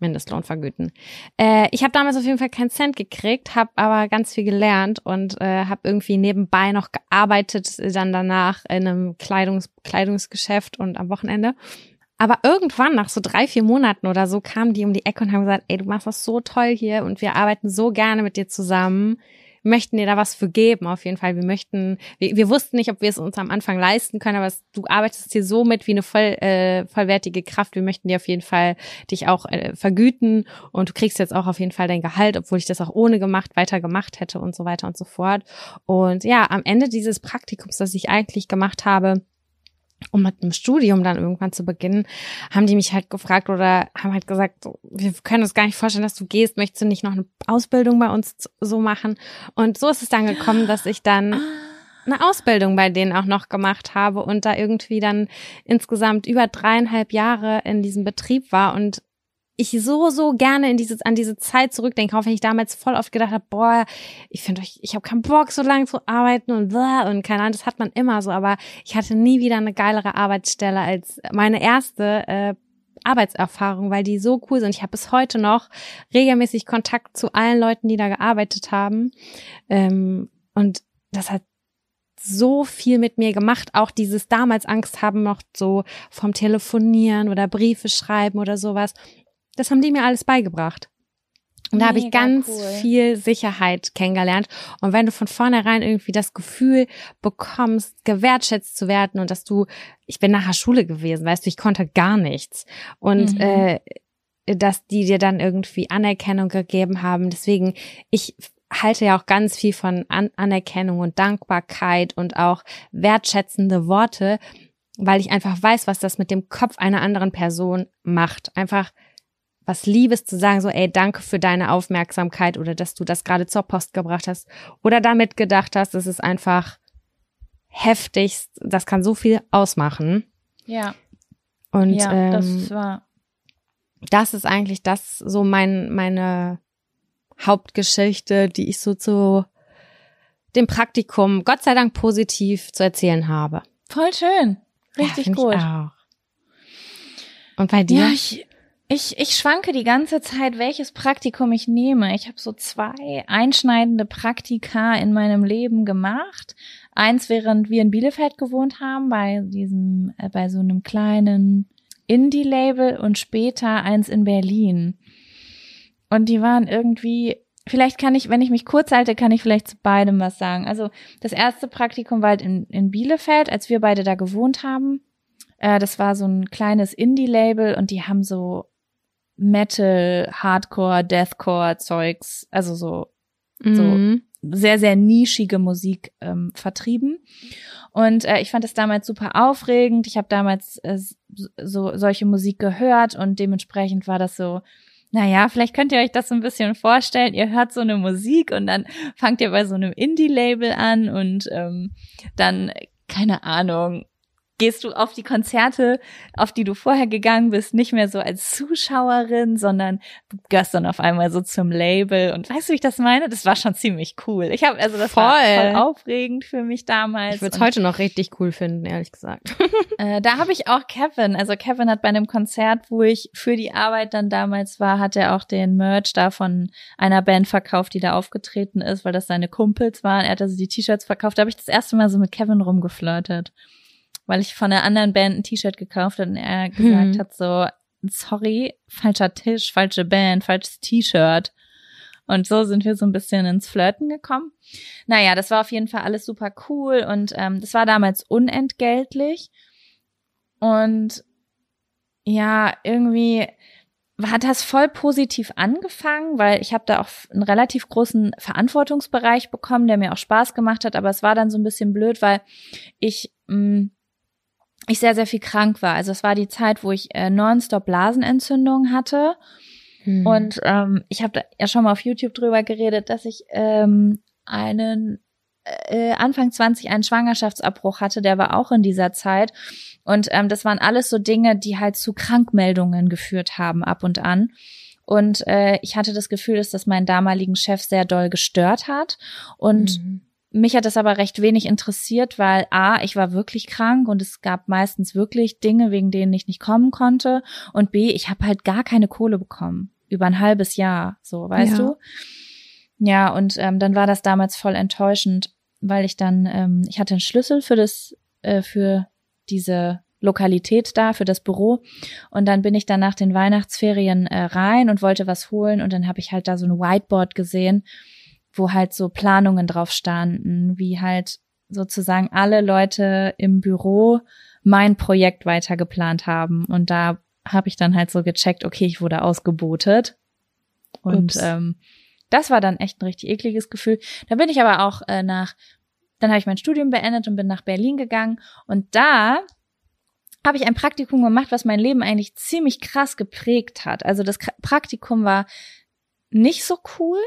Mindestlohn vergüten. Äh, ich habe damals auf jeden Fall keinen Cent gekriegt, habe aber ganz viel gelernt und äh, habe irgendwie nebenbei noch gearbeitet, dann danach in einem Kleidungs Kleidungsgeschäft und am Wochenende. Aber irgendwann, nach so drei, vier Monaten oder so, kamen die um die Ecke und haben gesagt, ey, du machst das so toll hier und wir arbeiten so gerne mit dir zusammen möchten dir da was für geben, auf jeden Fall. Wir möchten, wir, wir wussten nicht, ob wir es uns am Anfang leisten können, aber es, du arbeitest hier so mit wie eine voll, äh, vollwertige Kraft. Wir möchten dir auf jeden Fall dich auch äh, vergüten und du kriegst jetzt auch auf jeden Fall dein Gehalt, obwohl ich das auch ohne gemacht, weiter gemacht hätte und so weiter und so fort. Und ja, am Ende dieses Praktikums, das ich eigentlich gemacht habe, um mit dem Studium dann irgendwann zu beginnen, haben die mich halt gefragt oder haben halt gesagt, wir können uns gar nicht vorstellen, dass du gehst, möchtest du nicht noch eine Ausbildung bei uns so machen? Und so ist es dann gekommen, dass ich dann ah. eine Ausbildung bei denen auch noch gemacht habe und da irgendwie dann insgesamt über dreieinhalb Jahre in diesem Betrieb war und ich so, so gerne in dieses, an diese Zeit zurückdenke, auch wenn ich damals voll oft gedacht habe, boah, ich finde euch, ich habe keinen Bock, so lange zu arbeiten und blah, und keine Ahnung, das hat man immer so, aber ich hatte nie wieder eine geilere Arbeitsstelle als meine erste äh, Arbeitserfahrung, weil die so cool sind. Ich habe bis heute noch regelmäßig Kontakt zu allen Leuten, die da gearbeitet haben. Ähm, und das hat so viel mit mir gemacht, auch dieses damals Angst haben noch so vom Telefonieren oder Briefe schreiben oder sowas. Das haben die mir alles beigebracht. Und da habe ich ganz cool. viel Sicherheit kennengelernt. Und wenn du von vornherein irgendwie das Gefühl bekommst, gewertschätzt zu werden und dass du, ich bin nachher Schule gewesen, weißt du, ich konnte gar nichts. Und mhm. äh, dass die dir dann irgendwie Anerkennung gegeben haben. Deswegen, ich halte ja auch ganz viel von An Anerkennung und Dankbarkeit und auch wertschätzende Worte, weil ich einfach weiß, was das mit dem Kopf einer anderen Person macht. Einfach was Liebes zu sagen, so, ey, danke für deine Aufmerksamkeit oder dass du das gerade zur Post gebracht hast oder damit gedacht hast, das ist einfach heftigst, das kann so viel ausmachen. Ja. Und ja, ähm, das war. Das ist eigentlich das so mein, meine Hauptgeschichte, die ich so zu dem Praktikum Gott sei Dank positiv zu erzählen habe. Voll schön. Richtig ja, gut. Und bei dir? Ja, ich, ich, ich schwanke die ganze Zeit, welches Praktikum ich nehme. Ich habe so zwei einschneidende Praktika in meinem Leben gemacht. Eins, während wir in Bielefeld gewohnt haben, bei diesem, äh, bei so einem kleinen Indie-Label und später eins in Berlin. Und die waren irgendwie, vielleicht kann ich, wenn ich mich kurz halte, kann ich vielleicht zu beidem was sagen. Also das erste Praktikum war halt in, in Bielefeld, als wir beide da gewohnt haben. Äh, das war so ein kleines Indie-Label und die haben so Metal, Hardcore, Deathcore Zeugs, also so, mhm. so sehr, sehr nischige Musik ähm, vertrieben. Und äh, ich fand es damals super aufregend. Ich habe damals äh, so solche Musik gehört und dementsprechend war das so, naja, vielleicht könnt ihr euch das so ein bisschen vorstellen. Ihr hört so eine Musik und dann fangt ihr bei so einem Indie-Label an und ähm, dann, keine Ahnung, gehst du auf die Konzerte, auf die du vorher gegangen bist, nicht mehr so als Zuschauerin, sondern du gehörst dann auf einmal so zum Label. Und weißt du, wie ich das meine? Das war schon ziemlich cool. Ich habe also das voll. war voll aufregend für mich damals. Ich würde es heute noch richtig cool finden, ehrlich gesagt. äh, da habe ich auch Kevin. Also Kevin hat bei einem Konzert, wo ich für die Arbeit dann damals war, hat er auch den Merch da von einer Band verkauft, die da aufgetreten ist, weil das seine Kumpels waren. Er hat also die T-Shirts verkauft. Da habe ich das erste Mal so mit Kevin rumgeflirtet weil ich von einer anderen Band ein T-Shirt gekauft habe und er gesagt hm. hat so, sorry, falscher Tisch, falsche Band, falsches T-Shirt. Und so sind wir so ein bisschen ins Flirten gekommen. Naja, das war auf jeden Fall alles super cool und ähm, das war damals unentgeltlich. Und ja, irgendwie hat das voll positiv angefangen, weil ich habe da auch einen relativ großen Verantwortungsbereich bekommen, der mir auch Spaß gemacht hat, aber es war dann so ein bisschen blöd, weil ich mh, mm, ich sehr, sehr viel krank war. Also es war die Zeit, wo ich äh, nonstop Blasenentzündung hatte. Hm. Und ähm, ich habe da ja schon mal auf YouTube drüber geredet, dass ich ähm, einen äh, Anfang 20 einen Schwangerschaftsabbruch hatte, der war auch in dieser Zeit. Und ähm, das waren alles so Dinge, die halt zu Krankmeldungen geführt haben ab und an. Und äh, ich hatte das Gefühl, dass das meinen damaligen Chef sehr doll gestört hat. Und mhm. Mich hat das aber recht wenig interessiert, weil A, ich war wirklich krank und es gab meistens wirklich Dinge, wegen denen ich nicht kommen konnte. Und B, ich habe halt gar keine Kohle bekommen. Über ein halbes Jahr, so, weißt ja. du? Ja, und ähm, dann war das damals voll enttäuschend, weil ich dann, ähm, ich hatte einen Schlüssel für das, äh, für diese Lokalität da, für das Büro. Und dann bin ich dann nach den Weihnachtsferien äh, rein und wollte was holen. Und dann habe ich halt da so ein Whiteboard gesehen, wo halt so Planungen drauf standen, wie halt sozusagen alle Leute im Büro mein Projekt weiter geplant haben. Und da habe ich dann halt so gecheckt, okay, ich wurde ausgebotet. Und ähm, das war dann echt ein richtig ekliges Gefühl. Da bin ich aber auch äh, nach, dann habe ich mein Studium beendet und bin nach Berlin gegangen. Und da habe ich ein Praktikum gemacht, was mein Leben eigentlich ziemlich krass geprägt hat. Also das Praktikum war nicht so cool,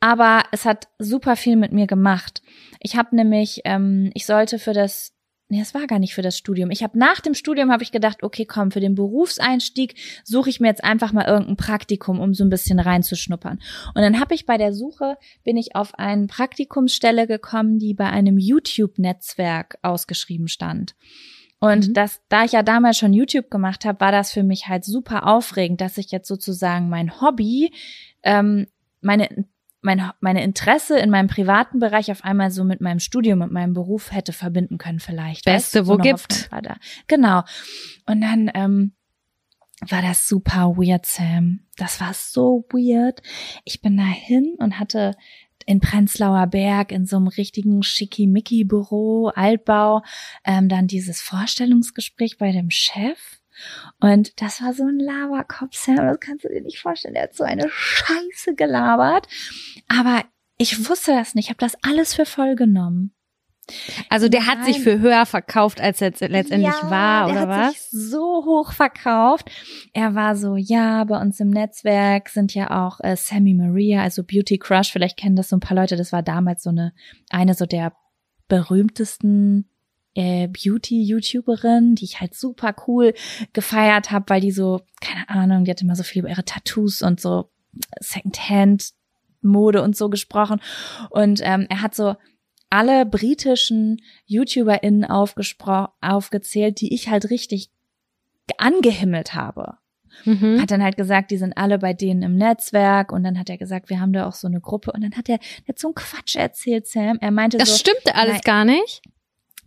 aber es hat super viel mit mir gemacht. Ich habe nämlich, ähm, ich sollte für das nee, es war gar nicht für das Studium. Ich habe nach dem Studium habe ich gedacht, okay, komm, für den Berufseinstieg suche ich mir jetzt einfach mal irgendein Praktikum, um so ein bisschen reinzuschnuppern. Und dann habe ich bei der Suche bin ich auf eine Praktikumsstelle gekommen, die bei einem YouTube-Netzwerk ausgeschrieben stand. Und mhm. das, da ich ja damals schon YouTube gemacht habe, war das für mich halt super aufregend, dass ich jetzt sozusagen mein Hobby, ähm, meine mein, meine Interesse in meinem privaten Bereich auf einmal so mit meinem Studium und meinem Beruf hätte verbinden können vielleicht. Beste, weißt, wo gibt. War da. Genau. Und dann ähm, war das super weird, Sam. Das war so weird. Ich bin dahin und hatte in Prenzlauer Berg in so einem richtigen Schickimicki-Büro, Altbau, ähm, dann dieses Vorstellungsgespräch bei dem Chef und das war so ein Laberkopf, Sam, das kannst du dir nicht vorstellen. Der hat so eine Scheiße gelabert. Aber ich wusste das nicht, ich habe das alles für voll genommen. Also der Nein. hat sich für höher verkauft, als er letztendlich ja, war, oder was? Er hat sich so hoch verkauft. Er war so, ja, bei uns im Netzwerk sind ja auch äh, Sammy Maria, also Beauty Crush, vielleicht kennen das so ein paar Leute, das war damals so eine, eine so der berühmtesten äh, Beauty-YouTuberin, die ich halt super cool gefeiert habe, weil die so, keine Ahnung, die hatte immer so viel über ihre Tattoos und so Secondhand Mode und so gesprochen. Und ähm, er hat so alle britischen YouTuberInnen aufgezählt, die ich halt richtig angehimmelt habe. Mhm. Hat dann halt gesagt, die sind alle bei denen im Netzwerk und dann hat er gesagt, wir haben da auch so eine Gruppe und dann hat er, der hat so einen Quatsch erzählt, Sam. Er meinte das so. Das stimmte alles nein, gar nicht.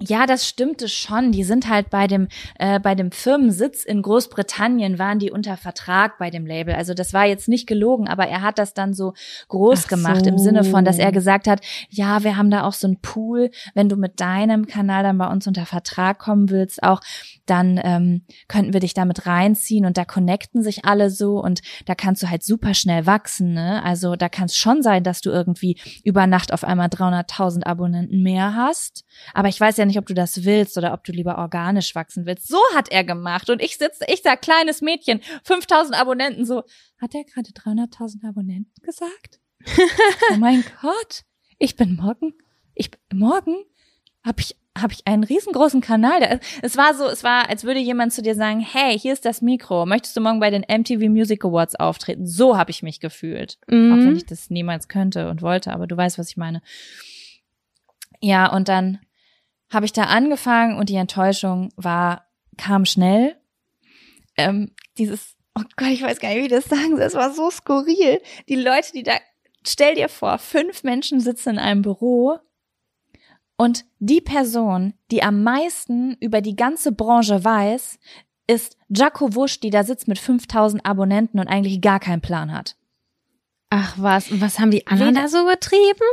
Ja, das stimmte schon. Die sind halt bei dem äh, bei dem Firmensitz in Großbritannien waren die unter Vertrag bei dem Label. Also das war jetzt nicht gelogen, aber er hat das dann so groß Ach gemacht so. im Sinne von, dass er gesagt hat, ja, wir haben da auch so ein Pool, wenn du mit deinem Kanal dann bei uns unter Vertrag kommen willst, auch dann ähm, könnten wir dich damit reinziehen und da connecten sich alle so und da kannst du halt super schnell wachsen. Ne? Also da kann es schon sein, dass du irgendwie über Nacht auf einmal 300.000 Abonnenten mehr hast. Aber ich weiß ja nicht, ob du das willst oder ob du lieber organisch wachsen willst. So hat er gemacht und ich sitze, ich sag kleines Mädchen, 5.000 Abonnenten, so hat er gerade 300.000 Abonnenten gesagt? oh mein Gott, ich bin morgen, ich morgen habe ich habe ich einen riesengroßen Kanal. Es war so, es war, als würde jemand zu dir sagen, hey, hier ist das Mikro. Möchtest du morgen bei den MTV Music Awards auftreten? So habe ich mich gefühlt. Mhm. Auch wenn ich das niemals könnte und wollte, aber du weißt, was ich meine. Ja, und dann habe ich da angefangen und die Enttäuschung war, kam schnell. Ähm, dieses, oh Gott, ich weiß gar nicht, wie ich das sagen soll. Es war so skurril. Die Leute, die da, stell dir vor, fünf Menschen sitzen in einem Büro und die Person, die am meisten über die ganze Branche weiß, ist Jaco Wusch, die da sitzt mit 5000 Abonnenten und eigentlich gar keinen Plan hat. Ach was, und was haben die anderen da so getrieben?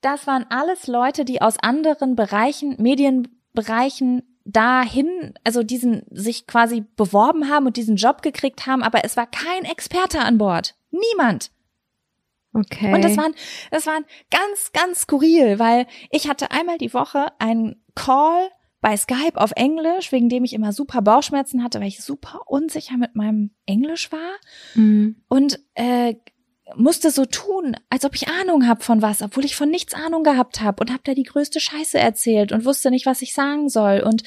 Das waren alles Leute, die aus anderen Bereichen, Medienbereichen dahin, also diesen sich quasi beworben haben und diesen Job gekriegt haben, aber es war kein Experte an Bord. Niemand. Okay. Und das waren, das waren ganz, ganz skurril, weil ich hatte einmal die Woche einen Call bei Skype auf Englisch, wegen dem ich immer super Bauchschmerzen hatte, weil ich super unsicher mit meinem Englisch war. Mhm. Und äh, musste so tun, als ob ich Ahnung habe von was, obwohl ich von nichts Ahnung gehabt habe und habe da die größte Scheiße erzählt und wusste nicht, was ich sagen soll. Und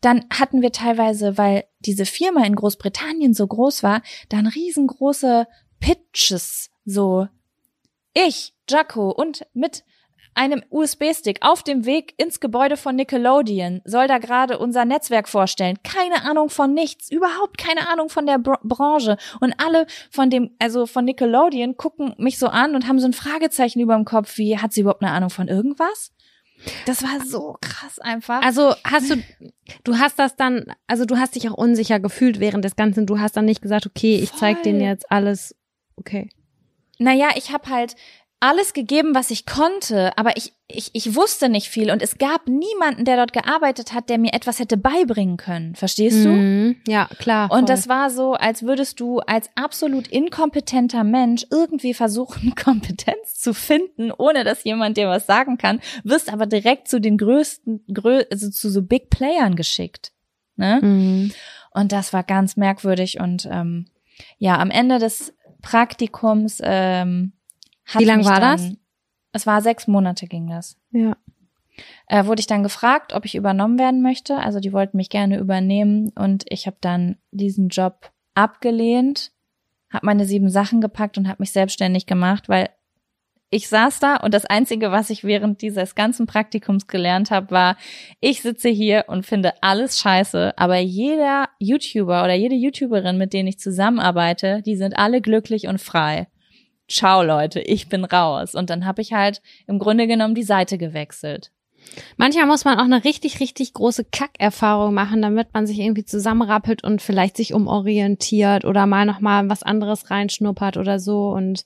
dann hatten wir teilweise, weil diese Firma in Großbritannien so groß war, dann riesengroße Pitches, so ich, Jaco und mit einem USB-Stick auf dem Weg ins Gebäude von Nickelodeon soll da gerade unser Netzwerk vorstellen. Keine Ahnung von nichts, überhaupt keine Ahnung von der Br Branche. Und alle von dem, also von Nickelodeon gucken mich so an und haben so ein Fragezeichen über dem Kopf, wie hat sie überhaupt eine Ahnung von irgendwas? Das war so krass einfach. Also hast du, du hast das dann, also du hast dich auch unsicher gefühlt während des Ganzen. Du hast dann nicht gesagt, okay, ich zeig denen jetzt alles. Okay. Naja, ich habe halt alles gegeben, was ich konnte, aber ich, ich, ich wusste nicht viel und es gab niemanden, der dort gearbeitet hat, der mir etwas hätte beibringen können. Verstehst du? Mhm. Ja, klar. Und das war so, als würdest du als absolut inkompetenter Mensch irgendwie versuchen, Kompetenz zu finden, ohne dass jemand dir was sagen kann, wirst aber direkt zu den größten, grö also zu so Big Playern geschickt. Ne? Mhm. Und das war ganz merkwürdig und ähm, ja, am Ende des Praktikums ähm, hat Wie lang war dann, das? Es war sechs Monate ging das. Ja. Äh, wurde ich dann gefragt, ob ich übernommen werden möchte. Also die wollten mich gerne übernehmen und ich habe dann diesen Job abgelehnt, habe meine sieben Sachen gepackt und habe mich selbstständig gemacht, weil ich saß da und das Einzige, was ich während dieses ganzen Praktikums gelernt habe, war, ich sitze hier und finde alles scheiße, aber jeder YouTuber oder jede YouTuberin, mit denen ich zusammenarbeite, die sind alle glücklich und frei. Ciao Leute, ich bin raus. Und dann habe ich halt im Grunde genommen die Seite gewechselt. Manchmal muss man auch eine richtig, richtig große Kackerfahrung machen, damit man sich irgendwie zusammenrappelt und vielleicht sich umorientiert oder mal nochmal was anderes reinschnuppert oder so. Und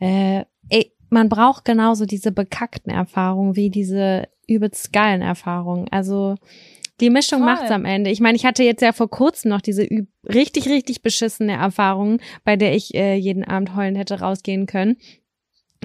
äh, ey, man braucht genauso diese bekackten Erfahrungen wie diese übelst geilen Erfahrungen. Also die Mischung Voll. macht's am Ende. Ich meine, ich hatte jetzt ja vor kurzem noch diese richtig, richtig beschissene Erfahrung, bei der ich äh, jeden Abend heulend hätte rausgehen können.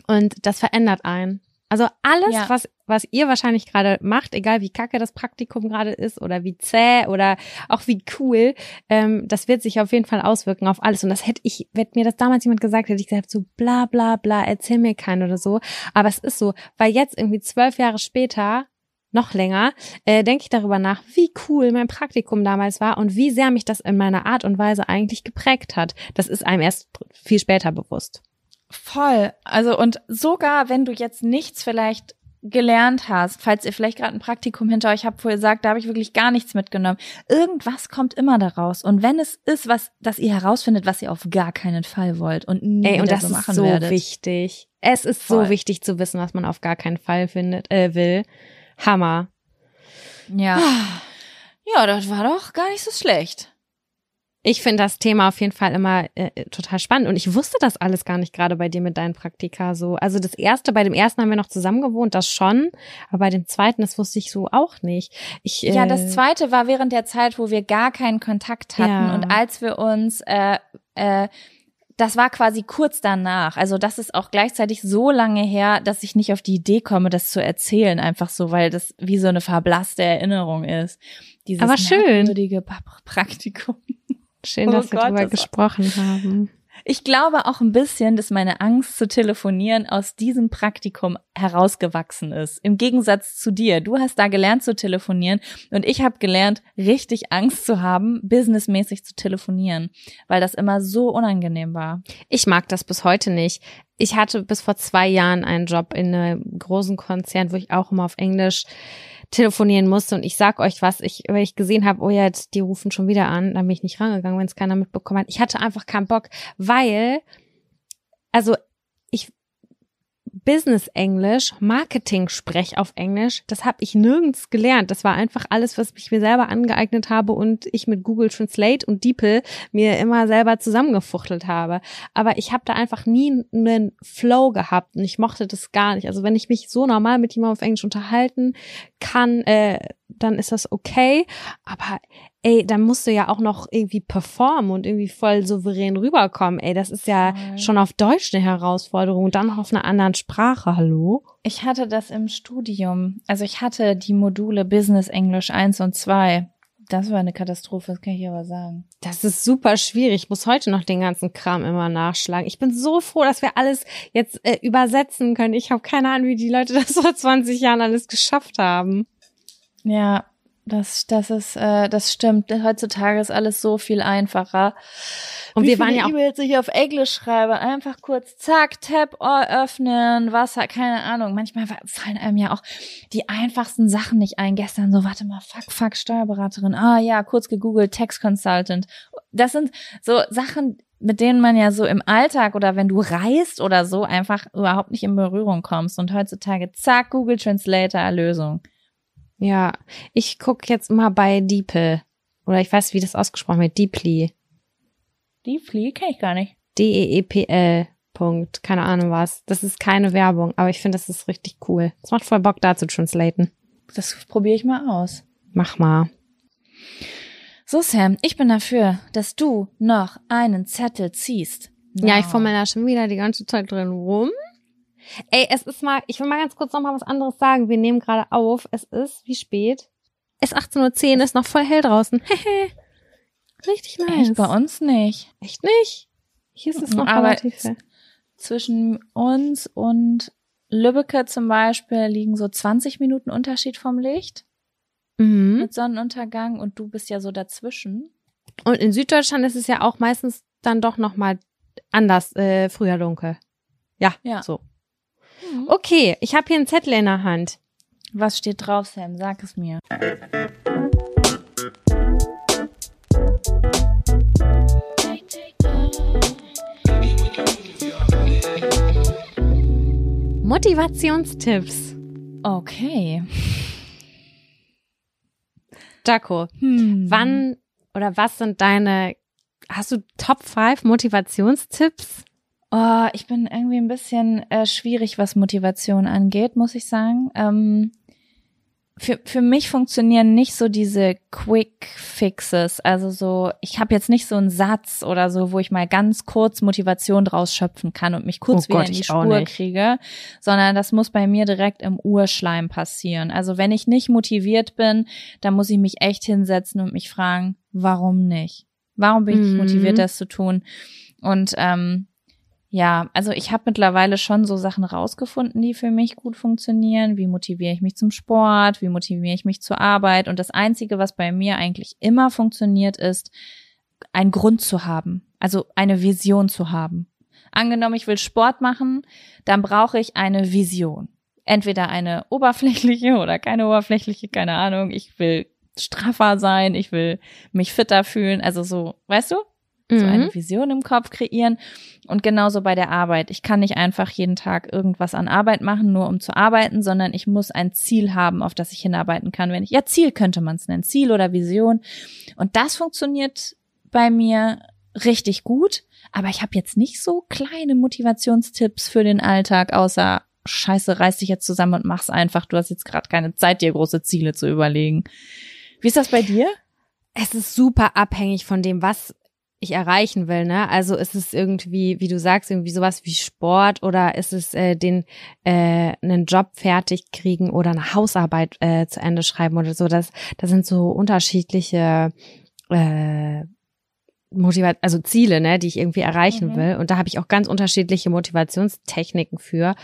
Und das verändert einen. Also alles, Ja. was, was ihr wahrscheinlich gerade macht, egal wie kacke das Praktikum gerade ist oder wie zäh oder auch wie cool, ähm, das wird sich auf jeden Fall auswirken auf alles. Und das hätte ich, wenn mir das damals jemand gesagt hätte, ich gesagt so bla bla bla, erzähl mir keinen oder so. Aber es ist so, weil jetzt irgendwie zwölf Jahre später noch länger, äh, denke ich darüber nach, wie cool mein Praktikum damals war und wie sehr mich das in meiner Art und Weise eigentlich geprägt hat. Das ist einem erst viel später bewusst. Voll. Also und sogar wenn du jetzt nichts vielleicht gelernt hast, falls ihr vielleicht gerade ein Praktikum hinter euch habt, wo ihr sagt, da habe ich wirklich gar nichts mitgenommen. Irgendwas kommt immer daraus. Und wenn es ist, was, dass ihr herausfindet, was ihr auf gar keinen Fall wollt und nie Ey, und das so ist machen so werdet. wichtig. Es ist Voll. so wichtig zu wissen, was man auf gar keinen Fall findet, äh, will. Hammer. Ja. Ja, das war doch gar nicht so schlecht. Ich finde das Thema auf jeden Fall immer äh, total spannend und ich wusste das alles gar nicht gerade bei dir mit deinen Praktika so. Also das erste, bei dem ersten haben wir noch zusammen gewohnt, das schon, aber bei dem zweiten, das wusste ich so auch nicht. Ich, äh, Ja, das zweite war während der Zeit, wo wir gar keinen Kontakt hatten Ja. und als wir uns, äh, äh, das war quasi kurz danach. Also das ist auch gleichzeitig so lange her, dass ich nicht auf die Idee komme, das zu erzählen, einfach so, weil das wie so eine verblasste Erinnerung ist. Dieses Aber schön. Praktikum. Schön, Oh dass wir Gott, darüber gesprochen haben. Ich glaube auch ein bisschen, dass meine Angst zu telefonieren aus diesem Praktikum herausgewachsen ist. Im Gegensatz zu dir. Du hast da gelernt zu telefonieren und ich habe gelernt, richtig Angst zu haben, businessmäßig zu telefonieren, weil das immer so unangenehm war. Ich mag das bis heute nicht. Ich hatte bis vor zwei Jahren einen Job in einem großen Konzern, wo ich auch immer auf Englisch telefonieren musste. Und ich sag euch was, ich, weil ich gesehen habe, oh ja, jetzt, die rufen schon wieder an, dann bin ich nicht rangegangen, wenn es keiner mitbekommen hat. Ich hatte einfach keinen Bock, weil, also Business Englisch, Marketing sprech auf Englisch, das habe ich nirgends gelernt. Das war einfach alles, was ich mir selber angeeignet habe und ich mit Google Translate und DeepL mir immer selber zusammengefuchtelt habe. Aber ich habe da einfach nie einen Flow gehabt und ich mochte das gar nicht. Also wenn ich mich so normal mit jemandem auf Englisch unterhalten kann, äh, dann ist das okay. Aber ey, dann musst du ja auch noch irgendwie performen und irgendwie voll souverän rüberkommen. Ey, das ist ja Voll. schon auf Deutsch eine Herausforderung und dann noch auf einer anderen Sprache. Hallo? Ich hatte das im Studium. Also ich hatte die Module Business Englisch 1 und 2. Das war eine Katastrophe, das kann ich aber sagen. Das ist super schwierig. Ich muss heute noch den ganzen Kram immer nachschlagen. Ich bin so froh, dass wir alles jetzt äh, übersetzen können. Ich habe keine Ahnung, wie die Leute das vor 20 Jahren alles geschafft haben. Ja, das, das ist, äh, das stimmt. Heutzutage ist alles so viel einfacher. Und Wie wir waren ja auch E-Mails ich auf Englisch schreibe, einfach kurz zack, Tab öffnen, Wasser, keine Ahnung. Manchmal fallen einem ja auch die einfachsten Sachen nicht ein. Gestern so, warte mal, fuck, fuck, Steuerberaterin. Ah ja, kurz gegoogelt, Text Consultant. Das sind so Sachen, mit denen man ja so im Alltag oder wenn du reist oder so einfach überhaupt nicht in Berührung kommst. Und heutzutage, zack, Google Translator, Erlösung. Ja, ich guck jetzt mal bei Deeple. Oder ich weiß, wie das ausgesprochen wird. Deeply. Fliege kenne ich gar nicht. D-E-E-P-L. Punkt. Keine Ahnung was. Das ist keine Werbung, aber ich finde, das ist richtig cool. Es macht voll Bock, da zu translaten. Das probiere ich mal aus. Mach mal. So, Sam, ich bin dafür, dass du noch einen Zettel ziehst. Ja, ich fummel da schon wieder die ganze Zeit drin rum. Ey, es ist mal, ich will mal ganz kurz noch mal was anderes sagen. Wir nehmen gerade auf. Es ist, wie spät? Es ist 18.10 Uhr, ist noch voll hell draußen. Hehe. Richtig nice. Echt bei uns nicht. Echt nicht? Hier ist es noch Aber relativ hell. Zwischen uns und Lübbecke zum Beispiel liegen so 20 Minuten Unterschied vom Licht Mhm. mit Sonnenuntergang und du bist ja so dazwischen. Und in Süddeutschland ist es ja auch meistens dann doch noch mal anders, äh, früher dunkel. Ja, Ja. so. Okay, ich habe hier einen Zettel in der Hand. Was steht drauf, Sam? Sag es mir. Motivationstipps. Okay. Jaco, Hm. wann oder was sind deine, hast du Top 5 Motivationstipps? Oh, ich bin irgendwie ein bisschen äh, schwierig, was Motivation angeht, muss ich sagen. Ähm, für, für mich funktionieren nicht so diese Quick Fixes. Also so, ich habe jetzt nicht so einen Satz oder so, wo ich mal ganz kurz Motivation draus schöpfen kann und mich kurz Oh wieder Gott, in die Spur kriege, sondern das muss bei mir direkt im Urschleim passieren. Also wenn ich nicht motiviert bin, dann muss ich mich echt hinsetzen und mich fragen, warum nicht? Warum bin ich Mhm. motiviert, das zu tun? Und ähm, ja, also ich habe mittlerweile schon so Sachen rausgefunden, die für mich gut funktionieren. Wie motiviere ich mich zum Sport? Wie motiviere ich mich zur Arbeit? Und das Einzige, was bei mir eigentlich immer funktioniert, ist, einen Grund zu haben. Also eine Vision zu haben. Angenommen, ich will Sport machen, dann brauche ich eine Vision. Entweder eine oberflächliche oder keine oberflächliche, keine Ahnung. Ich will straffer sein, ich will mich fitter fühlen. Also so, weißt du? So Mhm. eine Vision im Kopf kreieren. Und genauso bei der Arbeit. Ich kann nicht einfach jeden Tag irgendwas an Arbeit machen, nur um zu arbeiten, sondern ich muss ein Ziel haben, auf das ich hinarbeiten kann. Wenn ich, ja, Ziel könnte man es nennen, Ziel oder Vision. Und das funktioniert bei mir richtig gut. Aber ich habe jetzt nicht so kleine Motivationstipps für den Alltag, außer Scheiße, reiß dich jetzt zusammen und mach's einfach. Du hast jetzt gerade keine Zeit, dir große Ziele zu überlegen. Wie ist das bei dir? Es ist super abhängig von dem, was ich erreichen will, ne? Also ist es irgendwie, wie du sagst, irgendwie sowas wie Sport oder ist es äh, den äh, einen Job fertig kriegen oder eine Hausarbeit äh, zu Ende schreiben oder so. Das, das sind so unterschiedliche äh, Motivat also Ziele, ne, die ich irgendwie erreichen Mhm. will. Und da habe ich auch ganz unterschiedliche Motivationstechniken für.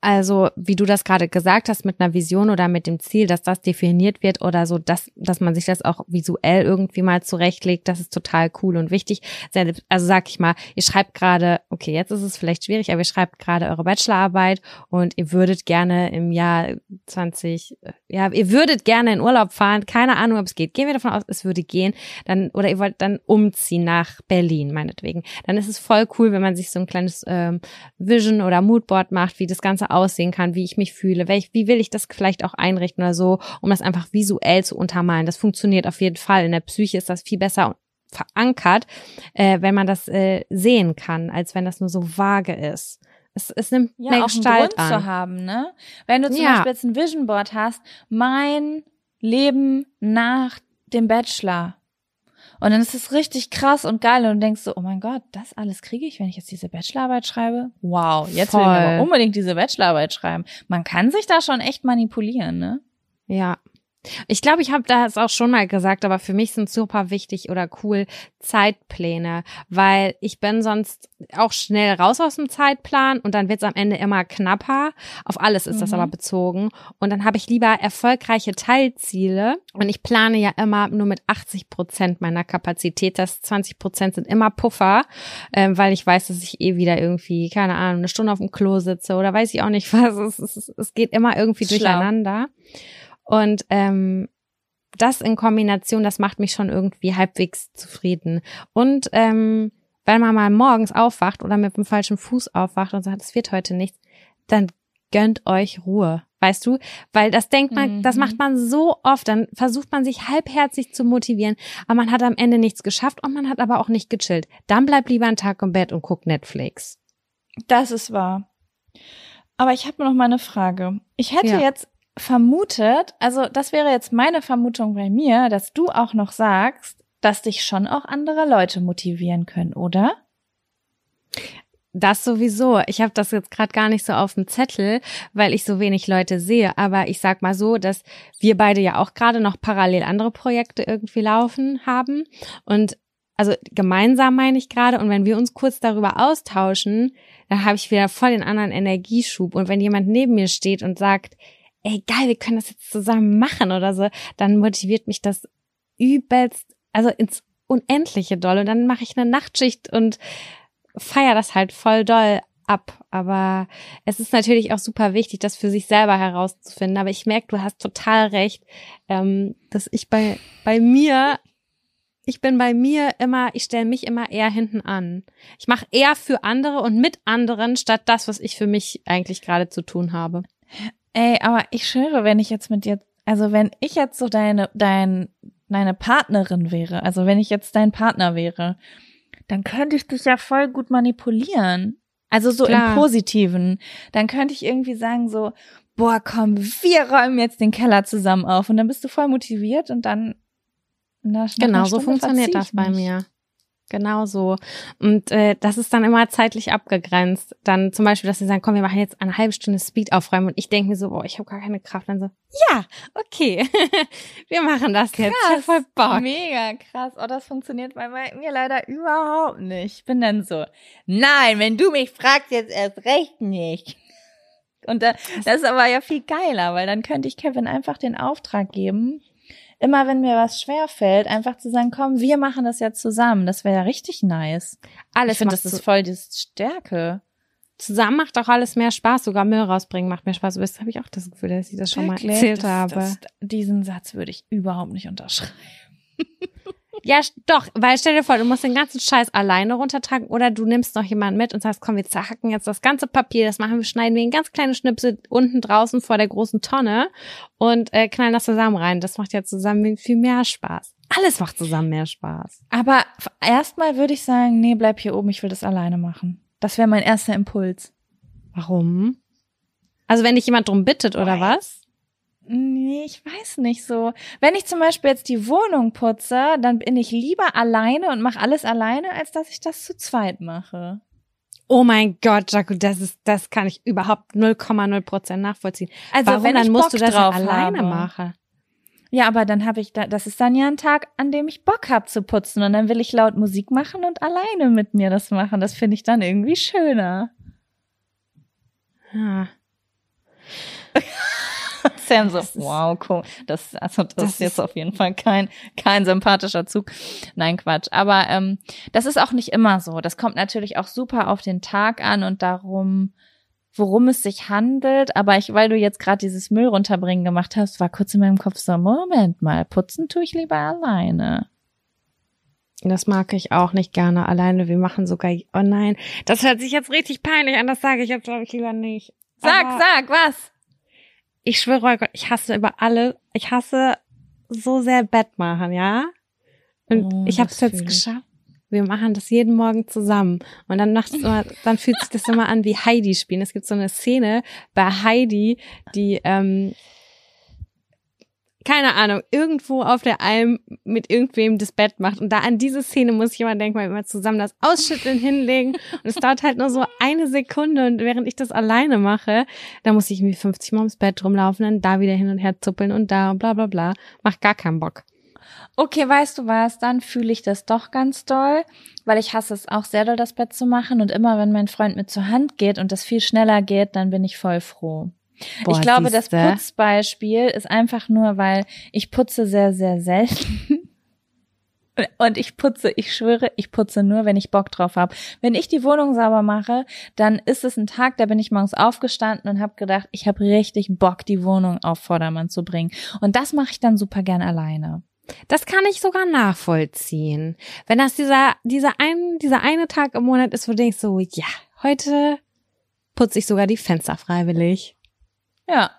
Also, wie du das gerade gesagt hast, mit einer Vision oder mit dem Ziel, dass das definiert wird oder so, dass, dass man sich das auch visuell irgendwie mal zurechtlegt, das ist total cool und wichtig. Also sag ich mal, ihr schreibt gerade, okay, jetzt ist es vielleicht schwierig, aber ihr schreibt gerade eure Bachelorarbeit und ihr würdet gerne im Jahr 20, äh, ja, ihr würdet gerne in Urlaub fahren, keine Ahnung, ob es geht. Gehen wir davon aus, es würde gehen, dann, oder ihr wollt dann umziehen nach Berlin, meinetwegen. Dann ist es voll cool, wenn man sich so ein kleines ähm, Vision oder Moodboard macht, wie das Ganze aussehen kann, wie ich mich fühle, welch, wie will ich das vielleicht auch einrichten oder so, um das einfach visuell zu untermalen. Das funktioniert auf jeden Fall. In der Psyche ist das viel besser verankert, äh, wenn man das äh, sehen kann, als wenn das nur so vage ist. Es, es nimmt ja, mehr auch einen Gestalt Grund an. zu haben, ne? Wenn du zum Ja. Beispiel jetzt ein Vision Board hast, mein Leben nach dem Bachelor. Und dann ist es richtig krass und geil und du denkst so, oh mein Gott, das alles kriege ich, wenn ich jetzt diese Bachelorarbeit schreibe? Wow, jetzt will ich aber Voll. unbedingt diese Bachelorarbeit schreiben. Man kann sich da schon echt manipulieren, ne? Ja. Ich glaube, ich habe das auch schon mal gesagt, aber für mich sind super wichtig oder cool Zeitpläne, weil ich bin sonst auch schnell raus aus dem Zeitplan und dann wird es am Ende immer knapper. Auf alles ist das Mhm. aber bezogen. Und dann habe ich lieber erfolgreiche Teilziele und ich plane ja immer nur mit 80 Prozent meiner Kapazität. Das 20 Prozent sind immer Puffer, ähm, weil ich weiß, dass ich eh wieder irgendwie, keine Ahnung, eine Stunde auf dem Klo sitze oder weiß ich auch nicht was. Es, es, es geht immer irgendwie Schlau. durcheinander. Und ähm, das in Kombination, das macht mich schon irgendwie halbwegs zufrieden. Und ähm, wenn man mal morgens aufwacht oder mit dem falschen Fuß aufwacht und sagt, es wird heute nichts, dann gönnt euch Ruhe. Weißt du? Weil das denkt man, das Mhm. macht man so oft, dann versucht man sich halbherzig zu motivieren, aber man hat am Ende nichts geschafft und man hat aber auch nicht gechillt. Dann bleib lieber einen Tag im Bett und guck Netflix. Das ist wahr. Aber ich habe noch mal eine Frage. Ich hätte Ja. jetzt vermutet, also das wäre jetzt meine Vermutung bei mir, dass du auch noch sagst, dass dich schon auch andere Leute motivieren können, oder? Das sowieso. Ich habe das jetzt gerade gar nicht so auf dem Zettel, weil ich so wenig Leute sehe. Aber ich sag mal so, dass wir beide ja auch gerade noch parallel andere Projekte irgendwie laufen haben. Und also gemeinsam meine ich gerade. Und wenn wir uns kurz darüber austauschen, dann habe ich wieder voll den anderen Energieschub. Und wenn jemand neben mir steht und sagt, ey geil, wir können das jetzt zusammen machen oder so, dann motiviert mich das übelst, also ins Unendliche doll. Und dann mache ich eine Nachtschicht und feier das halt voll doll ab. Aber es ist natürlich auch super wichtig, das für sich selber herauszufinden. Aber ich merke, du hast total recht, ähm, dass ich bei, bei mir, ich bin bei mir immer, ich stelle mich immer eher hinten an. Ich mache eher für andere und mit anderen, statt das, was ich für mich eigentlich gerade zu tun habe. Ey, aber ich schwöre, wenn ich jetzt mit dir, also wenn ich jetzt so deine, dein, deine Partnerin wäre, also wenn ich jetzt dein Partner wäre, dann könnte ich dich ja voll gut manipulieren. Also so Klar. im Positiven. Dann könnte ich irgendwie sagen so, boah, komm, wir räumen jetzt den Keller zusammen auf und dann bist du voll motiviert und dann na, Genau, so funktioniert das bei mich. mir. Genau so. Und äh, das ist dann immer zeitlich abgegrenzt. Dann zum Beispiel, dass sie sagen, komm, wir machen jetzt eine halbe Stunde Speed aufräumen. Und ich denke mir so, boah, ich habe gar keine Kraft. Dann so, ja, okay, wir machen das jetzt. Ich hab voll Bock. Mega krass. Oh, das funktioniert bei mir leider überhaupt nicht. Ich bin dann so, nein, wenn du mich fragst, jetzt erst recht nicht. Und da, das ist aber ja viel geiler, weil dann könnte ich Kevin einfach den Auftrag geben, immer wenn mir was schwer fällt, einfach zu sagen, komm, wir machen das jetzt zusammen. Das wäre ja richtig nice. Alles ich finde, das ist voll die Stärke. zusammen macht auch alles mehr Spaß. Sogar Müll rausbringen macht mehr Spaß. Das habe ich auch das Gefühl, dass ich das schon mal Wirklich? erzählt das, habe. Das, diesen Satz würde ich überhaupt nicht unterschreiben. Ja, doch, weil stell dir vor, du musst den ganzen Scheiß alleine runtertragen oder du nimmst noch jemanden mit und sagst, komm, wir zerhacken jetzt das ganze Papier, das machen wir, schneiden wir in ganz kleine Schnipsel unten draußen vor der großen Tonne und äh, knallen das zusammen rein. Das macht ja zusammen viel mehr Spaß. Alles macht zusammen mehr Spaß. Aber erstmal würde ich sagen, nee, bleib hier oben, ich will das alleine machen. Das wäre mein erster Impuls. Warum? Also wenn dich jemand drum bittet oder was? Nee, ich weiß nicht so. Wenn ich zum Beispiel jetzt die Wohnung putze, dann bin ich lieber alleine und mache alles alleine, als dass ich das zu zweit mache. Oh mein Gott, Jaco, das ist, das kann ich überhaupt 0,0 Prozent nachvollziehen. Also Warum wenn dann ich musst Bock du das drauf alleine habe. machen? Ja, aber dann habe ich da, das ist dann ja ein Tag, an dem ich Bock hab zu putzen und dann will ich laut Musik machen und alleine mit mir das machen. Das finde ich dann irgendwie schöner. Ja. Sam so, wow, cool. Das, also das, Das ist jetzt auf jeden Fall kein, kein sympathischer Zug. Nein, Quatsch. Aber ähm, das ist auch nicht immer so. Das kommt natürlich auch super auf den Tag an und darum, worum es sich handelt. Aber ich, weil du jetzt gerade dieses Müll runterbringen gemacht hast, war kurz in meinem Kopf so, Moment mal, putzen tue ich lieber alleine. Das mag ich auch nicht gerne alleine. Wir machen sogar, oh nein, das hört sich jetzt richtig peinlich an. Das sage ich jetzt, glaube ich, lieber nicht. Sag, Aber sag, was? Ich schwöre, oh Gott, ich hasse über alle, ich hasse so sehr Bett machen, ja? Und Oh, ich habe es jetzt geschafft. Wir machen das jeden Morgen zusammen. Und dann macht's immer, dann fühlt sich das immer an wie Heidi spielen. Es gibt so eine Szene bei Heidi, die, ähm, keine Ahnung, irgendwo auf der Alm mit irgendwem das Bett macht. Und da an diese Szene muss ich immer denken, weil wir immer zusammen das Ausschütteln hinlegen. Und es dauert halt nur so eine Sekunde. Und während ich das alleine mache, da muss ich irgendwie 50 Mal ums Bett rumlaufen, dann da wieder hin und her zuppeln und da und bla bla bla. Macht gar keinen Bock. Okay, weißt du was, dann fühle ich das doch ganz doll, weil ich hasse es auch sehr doll, das Bett zu machen. Und immer, wenn mein Freund mit zur Hand geht und das viel schneller geht, dann bin ich voll froh. Boah, ich glaube, siehste. das Putzbeispiel ist einfach nur, weil ich putze sehr, sehr selten. Und ich putze, ich schwöre, ich putze nur, wenn ich Bock drauf habe. Wenn ich die Wohnung sauber mache, dann ist es ein Tag, da bin ich morgens aufgestanden und habe gedacht, ich habe richtig Bock, die Wohnung auf Vordermann zu bringen. Und das mache ich dann super gern alleine. Das kann ich sogar nachvollziehen. Wenn das dieser, dieser ein, dieser eine Tag im Monat ist, wo du denkst so, ja, heute putze ich sogar die Fenster freiwillig. Ja.